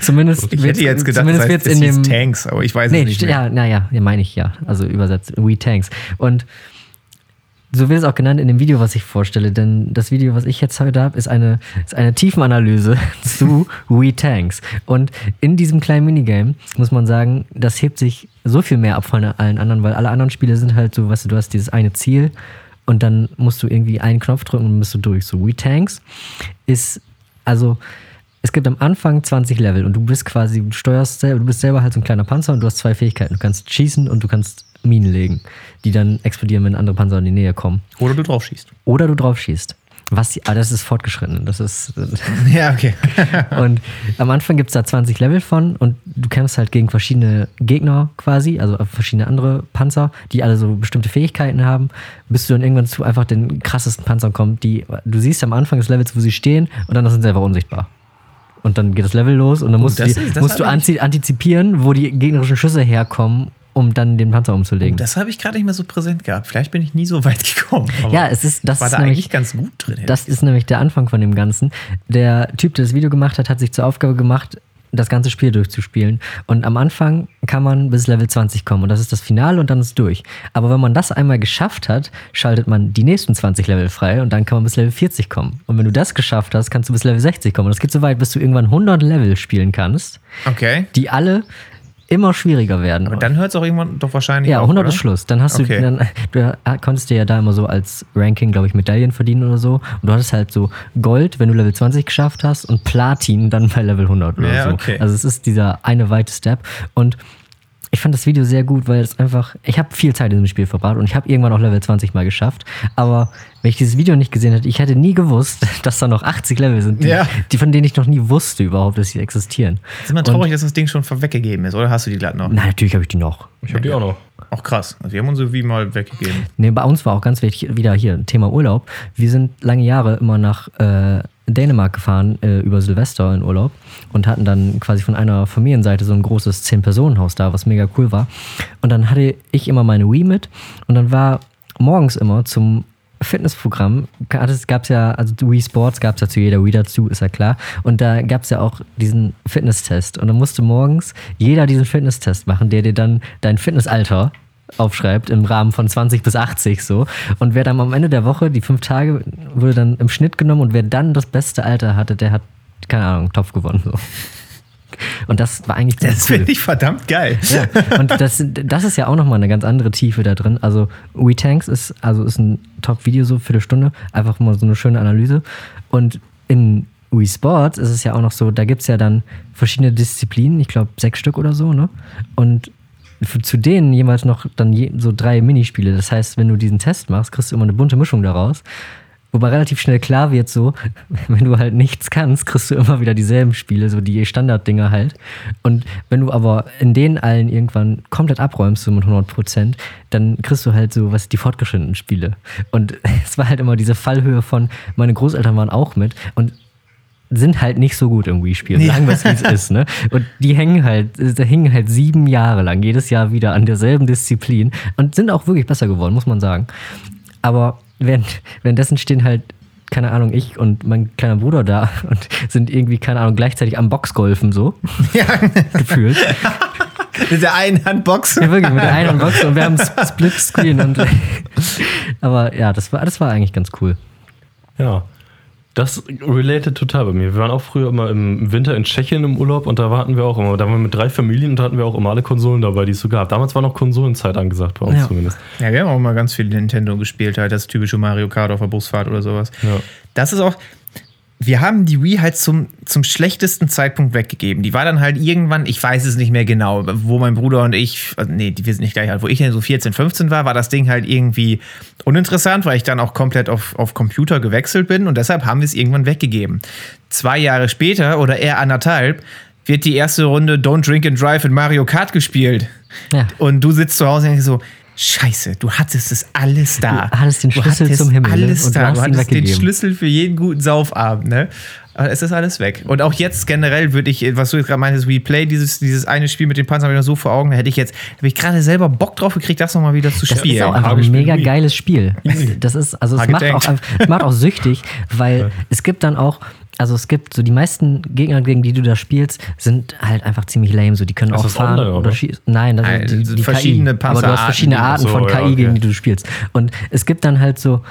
zumindest Ich hätte jetzt gedacht, zumindest das heißt, in dem Tanks, aber ich weiß Nee, es nicht mehr. ja, naja, ja, meine ich ja. Also übersetzt Wii Tanks. Und so wird es auch genannt in dem Video, was ich vorstelle, denn das Video, was ich jetzt heute habe, ist eine, ist eine Tiefenanalyse zu Wii Tanks. Und in diesem kleinen Minigame muss man sagen, das hebt sich so viel mehr ab von allen anderen, weil alle anderen Spiele sind halt so, weißt du, du hast dieses eine Ziel und dann musst du irgendwie einen Knopf drücken und bist du durch. So Wii Tanks ist, also es gibt am Anfang 20 Level und du bist quasi, du steuerst selber, du bist selber halt so ein kleiner Panzer und du hast zwei Fähigkeiten. Du kannst schießen und du kannst Minen legen, die dann explodieren, wenn andere Panzer in die Nähe kommen. Oder du drauf schießt. Oder du drauf schießt. Was, ah, das ist fortgeschritten. Das ist. Ja, okay. und am Anfang gibt es da 20 Level von und du kämpfst halt gegen verschiedene Gegner quasi, also verschiedene andere Panzer, die alle so bestimmte Fähigkeiten haben, bis du dann irgendwann zu einfach den krassesten Panzern kommst, die du siehst am Anfang des Levels, wo sie stehen und dann sind sie einfach unsichtbar. Und dann geht das Level los und dann musst, Oh, das du, die, das musst du antizipieren, wo die gegnerischen Schüsse herkommen, um dann den Panzer umzulegen. Das habe ich gerade nicht mehr so präsent gehabt. Vielleicht bin ich nie so weit gekommen. ja, es ist, das war ist da nämlich, eigentlich ganz gut drin. Das ist nämlich der Anfang von dem Ganzen. Der Typ, der das Video gemacht hat, hat sich zur Aufgabe gemacht, das ganze Spiel durchzuspielen. Und am Anfang kann man bis Level 20 kommen. Und das ist das Finale und dann ist es durch. Aber wenn man das einmal geschafft hat, schaltet man die nächsten 20 Level frei und dann kann man bis Level 40 kommen. Und wenn du das geschafft hast, kannst du bis Level 60 kommen. Und das geht so weit, bis du irgendwann 100 Level spielen kannst, okay. die alle immer schwieriger werden. Aber dann hört es auch irgendwann doch wahrscheinlich Ja, auf, 100 oder? ist Schluss. Dann hast du, Okay. dann, du konntest dir ja da immer so als Ranking, glaube ich, Medaillen verdienen oder so. Und du hattest halt so Gold, wenn du Level 20 geschafft hast, und Platin dann bei Level 100 oder Ja, so. okay. Also es ist dieser eine weite Step. Und ich fand das Video sehr gut, weil es einfach, ich habe viel Zeit in diesem Spiel verbracht und ich habe irgendwann auch Level 20 mal geschafft. Aber wenn ich dieses Video nicht gesehen hätte, ich hätte nie gewusst, dass da noch 80 Level sind, die, Ja. die von denen ich noch nie wusste überhaupt, dass sie existieren. Ist immer traurig, dass das Ding schon weggegeben ist, oder hast du die glatt noch? Nein, natürlich habe ich die noch. Ich habe die auch noch. Auch krass. Also wir haben unsere wie mal weggegeben. Nee, bei uns war auch ganz wichtig, wieder hier, Thema Urlaub. Wir sind lange Jahre immer nach äh, Dänemark gefahren, äh, über Silvester in Urlaub und hatten dann quasi von einer Familienseite so ein großes Zehn-Personen-Haus da, was mega cool war. Und dann hatte ich immer meine Wii mit und dann war morgens immer zum Fitnessprogramm gab es ja, also Wii Sports gab es ja zu jeder Wii dazu, ist ja klar. Und da gab es ja auch diesen Fitnesstest. Und dann musste morgens jeder diesen Fitnesstest machen, der dir dann dein Fitnessalter aufschreibt im Rahmen von 20 bis 80 so. Und wer dann am Ende der Woche, die fünf Tage, wurde dann im Schnitt genommen und wer dann das beste Alter hatte, der hat, keine Ahnung, Topf gewonnen. So. Und das war eigentlich Das finde ich verdammt geil. ja, und das, das ist ja auch nochmal eine ganz andere Tiefe da drin. Also We Tanks ist, also ist ein Top-Video, so Viertelstunde, einfach mal so eine schöne Analyse. Und in Wii Sports ist es ja auch noch so, da gibt es ja dann verschiedene Disziplinen, ich glaube sechs Stück oder so, ne? Und zu denen jeweils noch dann je, so drei Minispiele. Das heißt, wenn du diesen Test machst, kriegst du immer eine bunte Mischung daraus. Wobei relativ schnell klar wird, so, wenn du halt nichts kannst, kriegst du immer wieder dieselben Spiele, so die Standarddinger halt. Und wenn du aber in denen allen irgendwann komplett abräumst, so mit 100 Prozent, dann kriegst du halt so, was die fortgeschrittenen Spiele. Und es war halt immer diese Fallhöhe von, meine Großeltern waren auch mit und sind halt nicht so gut im Wii-Spiel, Ja. sagen wir es wie es ist, ne? Und die hängen halt, da hingen halt sieben Jahre lang, jedes Jahr wieder an derselben Disziplin und sind auch wirklich besser geworden, muss man sagen. Aber während, währenddessen stehen halt, keine Ahnung, ich und mein kleiner Bruder da und sind irgendwie, keine Ahnung, gleichzeitig am Boxgolfen so, Ja, gefühlt. mit der einen Hand boxen. Ja, wirklich, mit der einen Box und wir haben Split Screen und. Aber ja, das war, das war eigentlich ganz cool. Ja. Das related total bei mir. Wir waren auch früher immer im Winter in Tschechien im Urlaub und da hatten wir auch immer, da waren wir mit drei Familien und da hatten wir auch immer alle Konsolen dabei, die es so gab. Damals war noch Konsolenzeit angesagt bei uns Ja. zumindest. Ja, wir haben auch mal ganz viel Nintendo gespielt, halt das typische Mario Kart auf der Busfahrt oder sowas. Ja. Das ist auch. Wir haben die Wii halt zum, zum schlechtesten Zeitpunkt weggegeben. Die war dann halt irgendwann, ich weiß es nicht mehr genau, wo mein Bruder und ich, also nee, die- wir sind nicht gleich alt, wo ich dann so 14, 15 war, war das Ding halt irgendwie uninteressant, weil ich dann auch komplett auf, auf Computer gewechselt bin und deshalb haben wir es irgendwann weggegeben. Zwei Jahre später oder eher anderthalb wird die erste Runde Don't Drink and Drive in Mario Kart gespielt. Ja. Und du sitzt zu Hause und denkst so, Scheiße, du hattest es alles da. Du hattest den Schlüssel hattest zum Himmel, ne? Alles Und du da. Du hattest den. Schlüssel für jeden guten Saufabend, ne? Aber es ist alles weg. Und auch jetzt generell würde ich, was du jetzt gerade meintest, We Play, dieses, dieses eine Spiel mit den Panzern wieder so vor Augen, da hätte ich jetzt, habe ich gerade selber Bock drauf gekriegt, das nochmal wieder zu Das spielen. ist auch einfach Habe ein ich mega geiles Spiel. Das ist, also es macht auch, es macht auch süchtig, weil es gibt dann auch, also es gibt so die meisten Gegner, gegen die du da spielst, sind halt einfach ziemlich lame. So, die können Ist auch fahren online, oder schießen. Nein, das Nein, sind die, die verschiedene KI. Aber du hast verschiedene Arten so, von ja, KI, okay. gegen die du spielst. Und es gibt dann halt so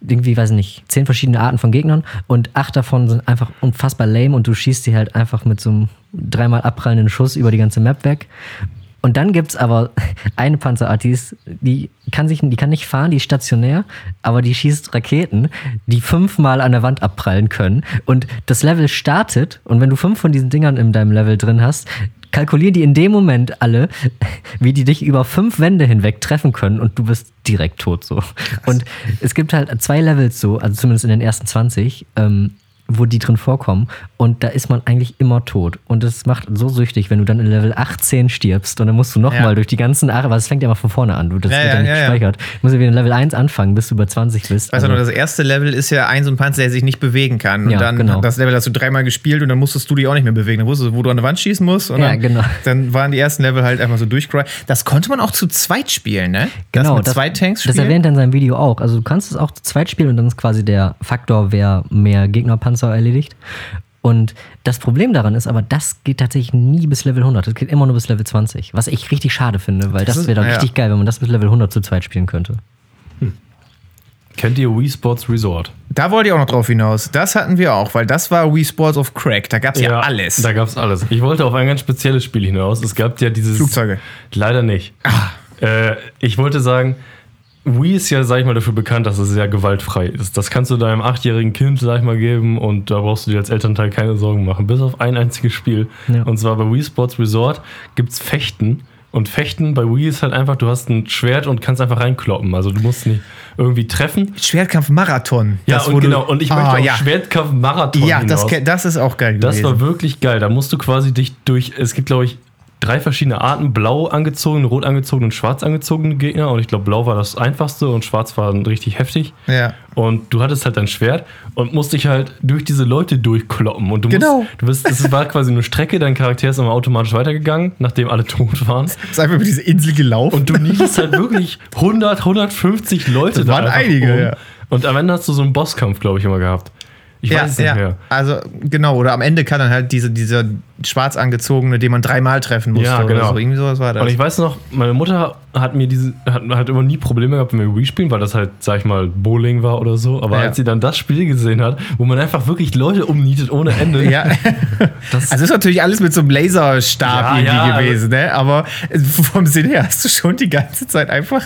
irgendwie, weiß nicht, zehn verschiedene Arten von Gegnern und acht davon sind einfach unfassbar lame und du schießt die halt einfach mit so einem dreimal abprallenden Schuss über die ganze Map weg. Und dann gibt's aber eine Panzerart, die, ist, die, kann sich, die kann nicht fahren, die ist stationär, aber die schießt Raketen, die fünfmal an der Wand abprallen können. Und das Level startet und wenn du fünf von diesen Dingern in deinem Level drin hast, kalkulieren die in dem Moment alle, wie die dich über fünf Wände hinweg treffen können und du bist direkt tot so. Und es gibt halt zwei Levels so, also zumindest in den ersten 20, ähm, wo die drin vorkommen. Und da ist man eigentlich immer tot. Und das macht so süchtig, wenn du dann in Level 18 stirbst und dann musst du nochmal Ja. durch die ganzen Aare, weil es fängt ja mal von vorne an. Du, das Ja, wird ja, ja, nicht ja, ja. gespeichert. Du musst ja wieder in Level 1 anfangen, bis du über 20 bist. Weißt du Also- noch, das erste Level ist ja ein so ein Panzer, der sich nicht bewegen kann. Und Ja, dann genau. das Level hast du dreimal gespielt und dann musstest du dich auch nicht mehr bewegen. Dann wusstest du, wo du an der Wand schießen musst. Und Ja, dann, genau. dann waren die ersten Level halt einfach so durchgrind. Das konnte man auch zu zweit spielen, ne? Genau, das mit zwei Tanks das erwähnt er in seinem Video auch. Also du kannst es auch zu zweit spielen und dann ist quasi der Faktor, wer mehr Gegnerpanzer erledigt. Und das Problem daran ist aber, das geht tatsächlich nie bis Level 100. Das geht immer nur bis Level 20. Was ich richtig schade finde, weil Das das, ist- wäre doch ja. richtig geil, wenn man das bis Level 100 zu zweit spielen könnte. Kennt ihr Wii Sports Resort? Da wollte ich auch noch drauf hinaus. Das hatten wir auch, weil das war Wii Sports of Crack. Da gab es ja, alles. Da gab es alles. Ich wollte auf ein ganz spezielles Spiel hinaus. Es gab ja dieses. Flugzeuge. Leider nicht. Ah. Äh, ich wollte sagen, Wii ist ja, sag ich mal, dafür bekannt, dass es sehr gewaltfrei ist. Das kannst du deinem achtjährigen Kind, sag ich mal, geben und da brauchst du dir als Elternteil keine Sorgen machen. Bis auf ein einziges Spiel. Ja. Und zwar bei Wii Sports Resort gibt es Fechten. Und Fechten bei Wii ist halt einfach, du hast ein Schwert und kannst einfach reinkloppen. Also du musst nicht irgendwie treffen. Schwertkampf Marathon. Ja, Das, und genau. Und ich Ah, möchte auf ja. Schwertkampf Marathon Ja, das, das ist auch geil Das gewesen. war wirklich geil. Da musst du quasi dich durch. Es gibt, glaube ich, drei verschiedene Arten: blau angezogene, rot angezogene und schwarz angezogene Gegner. Und ich glaube, blau war das einfachste und schwarz war richtig heftig. ja. Und du hattest halt dein Schwert und musst dich halt durch diese Leute durchkloppen. Und du Genau. musst, du bist, es war quasi eine Strecke, dein Charakter ist immer automatisch weitergegangen, nachdem alle tot waren. Ist einfach über diese Insel gelaufen. Und du niedest halt wirklich 100, 150 Leute Das waren einfach einige, ja. Und am Ende hast du so einen Bosskampf, glaube ich, immer gehabt. Ich weiß es nicht mehr. Also, genau, oder am Ende kann dann halt diese, dieser schwarz angezogene, den man dreimal treffen musste. Ja, Oder genau. so. Irgendwie sowas war das. Und ich weiß noch, meine Mutter hat mir diese, hat, hat immer nie Probleme gehabt, wenn wir Wii spielen, weil das halt, sag ich mal, Bowling war oder so. Aber Ja. als sie dann das Spiel gesehen hat, wo man einfach wirklich Leute umnietet ohne Ende. ja. Das, Also ist natürlich alles mit so einem Laserstab Ja, irgendwie ja, gewesen, ne? Aber vom Sinn her hast du schon die ganze Zeit einfach.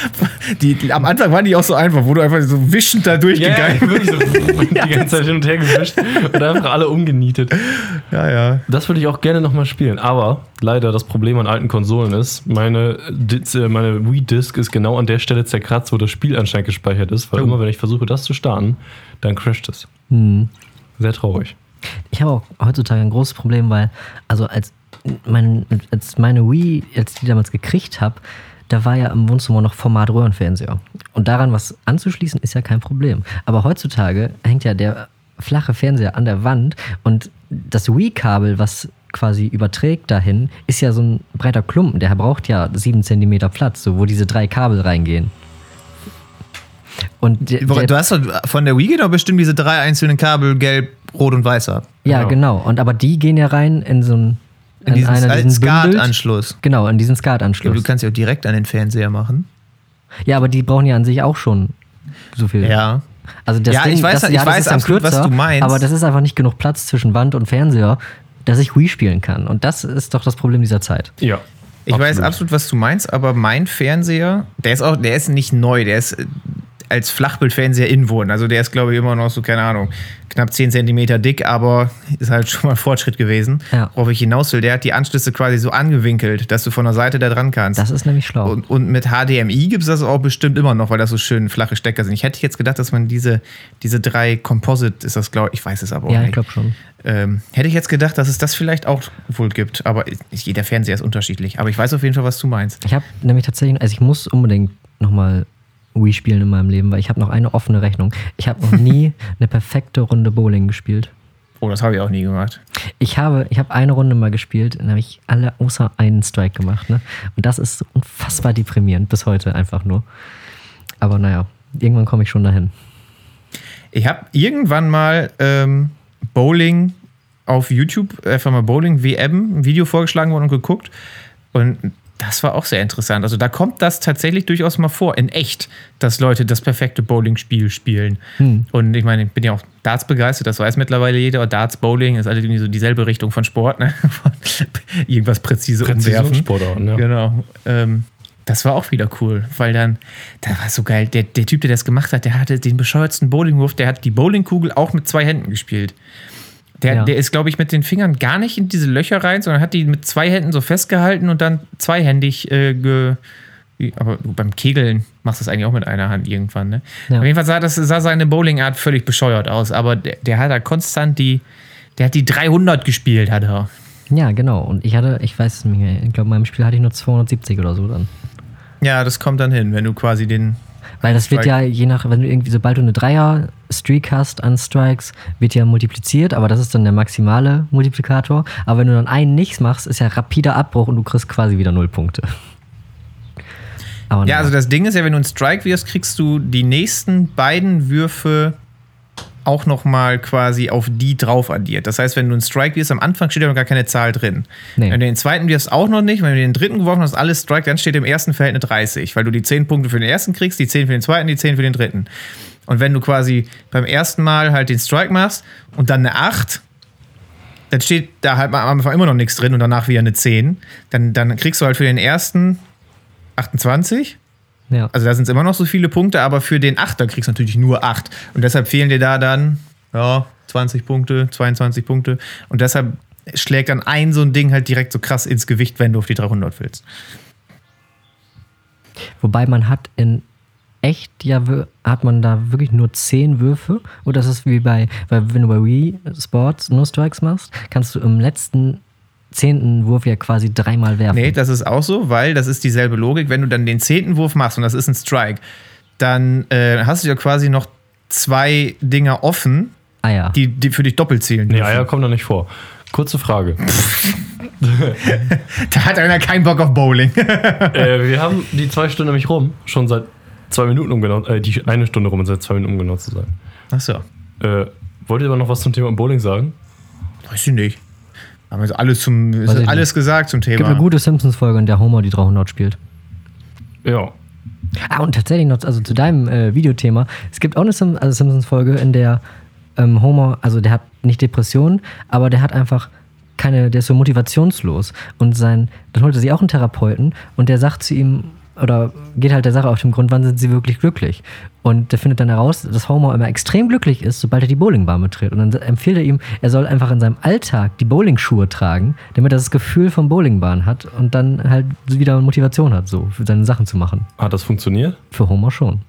Die, am Anfang waren die auch so einfach, wo du einfach so wischend da ja, ja, durchgegangen wirklich so die ganze Zeit hin und her gewischt und einfach alle umgenietet. Ja, ja. Das würde ich auch gerne nochmal spielen. Aber leider das Problem an alten Konsolen ist, meine, Dis- äh, meine Wii-Disc ist genau an der Stelle zerkratzt, wo das Spiel anscheinend gespeichert ist. Weil Oh. immer, wenn ich versuche, das zu starten, dann crasht es. Hm. Sehr traurig. Ich habe auch heutzutage ein großes Problem, weil, also als, mein, als meine Wii, als ich die damals gekriegt habe, da war ja im Wohnzimmer noch Format-Röhrenfernseher. Und daran was anzuschließen, ist ja kein Problem. Aber heutzutage hängt ja der flache Fernseher an der Wand und das Wii-Kabel, was quasi überträgt dahin, ist ja so ein breiter Klumpen. Der braucht ja 7 cm Platz, so, wo diese drei Kabel reingehen. Und der, der, Du hast doch von der Wii genau bestimmt diese drei einzelnen Kabel, gelb, rot und weißer. ja, Genau. genau. Und aber die gehen ja rein in so ein In diesen diesen Bündel. SCART-Anschluss. Genau, in diesen Ja, SCART-Anschluss. du kannst ja auch direkt an den Fernseher machen. Ja, aber die brauchen ja an sich auch schon so viel. Ja. Also das Ja, Ding, ich weiß- das, ich ja, das weiß absolut, was kürzer, du meinst. Aber das ist einfach nicht genug Platz zwischen Wand und Fernseher, dass ich Wii spielen kann. Und das ist doch das Problem dieser Zeit. Ja. Ich weiß absolut, was du meinst, aber mein Fernseher, der ist auch, der ist nicht neu, der ist äh, als Flachbildfernseher inwohnen. Also der ist, glaube ich, immer noch so, keine Ahnung, knapp 10 Zentimeter dick, aber ist halt schon mal ein Fortschritt gewesen. Ja. Worauf ich hinaus will, der hat die Anschlüsse quasi so angewinkelt, dass du von der Seite da dran kannst. Das ist nämlich schlau. und, und mit HDMI gibt es das auch bestimmt immer noch, weil das so schön flache Stecker sind. Ich hätte jetzt gedacht, dass man diese, diese drei Composite, ist das, glaube ich, ich weiß es aber auch ja, ich nicht. glaube schon. Ähm, hätte ich jetzt gedacht, dass es das vielleicht auch wohl gibt, aber jeder Fernseher ist unterschiedlich. Aber ich weiß auf jeden Fall, was du meinst. Ich habe nämlich tatsächlich, also ich muss unbedingt nochmal Wii spielen in meinem Leben, weil ich habe noch eine offene Rechnung. Ich habe noch nie eine perfekte Runde Bowling gespielt. Oh, das habe ich auch nie gemacht. Ich habe, ich habe eine Runde mal gespielt, dann habe ich alle außer einen Strike gemacht. Ne? Und das ist unfassbar deprimierend, bis heute einfach nur. Aber naja, irgendwann komme ich schon dahin. Ich habe irgendwann mal ähm, Bowling auf YouTube, einfach mal Bowling WM, ein Video vorgeschlagen worden und geguckt. Und das war auch sehr interessant. Also da kommt das tatsächlich durchaus mal vor, in echt, dass Leute das perfekte Bowling-Spiel spielen. Hm. Und ich meine, ich bin ja auch Darts begeistert, das weiß mittlerweile jeder. Darts, Bowling ist alles irgendwie so dieselbe Richtung von Sport, ne? Irgendwas präzise umwerfen. Präzisionssportarten, ja. Genau. Ähm, das war auch wieder cool, weil dann, da war so geil, der, der Typ, der das gemacht hat, der hatte den bescheuertsten Bowlingwurf, der hat die Bowlingkugel auch mit zwei Händen gespielt. Der, Ja. der ist, glaube ich, mit den Fingern gar nicht in diese Löcher rein, sondern hat die mit zwei Händen so festgehalten und dann zweihändig äh, ge. Aber beim Kegeln machst du das eigentlich auch mit einer Hand irgendwann, ne? Ja. Auf jeden Fall sah, das, sah seine Bowlingart völlig bescheuert aus, aber der, der hat da konstant die. Der hat die 300 gespielt, hat er. Ja, genau. Und ich hatte, ich weiß es nicht mehr, ich glaube, in meinem Spiel hatte ich nur 270 oder so dann. Ja, das kommt dann hin, wenn du quasi den. Weil das wird ja je nach, wenn du irgendwie, sobald du eine Dreier-Streak hast an Strikes, wird ja multipliziert, aber das ist dann der maximale Multiplikator. Aber wenn du dann einen nichts machst, ist ja rapider Abbruch und du kriegst quasi wieder null Punkte. Aber Ja, also das Ding ist ja, wenn du einen Strike wirfst, kriegst du die nächsten beiden Würfe auch nochmal quasi auf die drauf addiert. Das heißt, wenn du einen Strike wirfst, am Anfang steht ja noch gar keine Zahl drin. Nee. Wenn du den zweiten wirfst, auch noch nicht. Wenn du den dritten geworfen hast, alles Strike, dann steht im ersten Feld eine 30, weil du die 10 Punkte für den ersten kriegst, die 10 für den zweiten, die 10 für den dritten. Und wenn du quasi beim ersten Mal halt den Strike machst und dann eine 8, dann steht da halt am Anfang immer noch nichts drin und danach wieder eine 10, dann, dann kriegst du halt für den ersten 28 ja. also da sind es immer noch so viele Punkte, aber für den Achter kriegst du natürlich nur 8. Und deshalb fehlen dir da dann ja, 20 Punkte, 22 Punkte. Und deshalb schlägt dann ein so ein Ding halt direkt so krass ins Gewicht, wenn du auf die 300 willst. Wobei man hat in echt ja hat man da wirklich nur 10 Würfe. Und das ist wie bei, weil wenn du bei Wii Sports nur Strikes machst, kannst du im letzten zehnten Wurf ja quasi dreimal werfen. Nee, das ist auch so, weil das ist dieselbe Logik. Wenn du dann den zehnten Wurf machst und das ist ein Strike, dann äh, hast du ja quasi noch zwei Dinger offen, ah ja. die, die für dich doppelt zählen. Nee, dürfen. Eier kommen da nicht vor. Kurze Frage. Da hat einer keinen Bock auf Bowling. äh, wir haben die zwei Stunden nämlich rum. Schon seit zwei Minuten, um genau, äh, die eine Stunde rum und seit zwei Minuten, um genau zu sein. Achso, Äh, wollt ihr aber noch was zum Thema Bowling sagen? weiß ich nicht. Haben wir jetzt alles, zum, ist alles gesagt zum Es gibt Thema. eine gute Simpsons-Folge, in der Homer die 300 spielt. Ja. Ah, und tatsächlich noch, also zu deinem äh, Videothema, es gibt auch eine Sim also Simpsons-Folge, in der ähm, Homer, also der hat nicht Depressionen, aber der hat einfach keine, der ist so motivationslos. Und sein, dann holt er sich auch einen Therapeuten und der sagt zu ihm, oder geht halt der Sache auf den Grund, wann sind sie wirklich glücklich? Und der findet dann heraus, dass Homer immer extrem glücklich ist, sobald er die Bowlingbahn betritt. Und dann empfiehlt er ihm, er soll einfach in seinem Alltag die Bowlingschuhe tragen, damit er das Gefühl von Bowlingbahn hat und dann halt wieder Motivation hat, so für seine Sachen zu machen. Hat das funktioniert? Für Homer schon.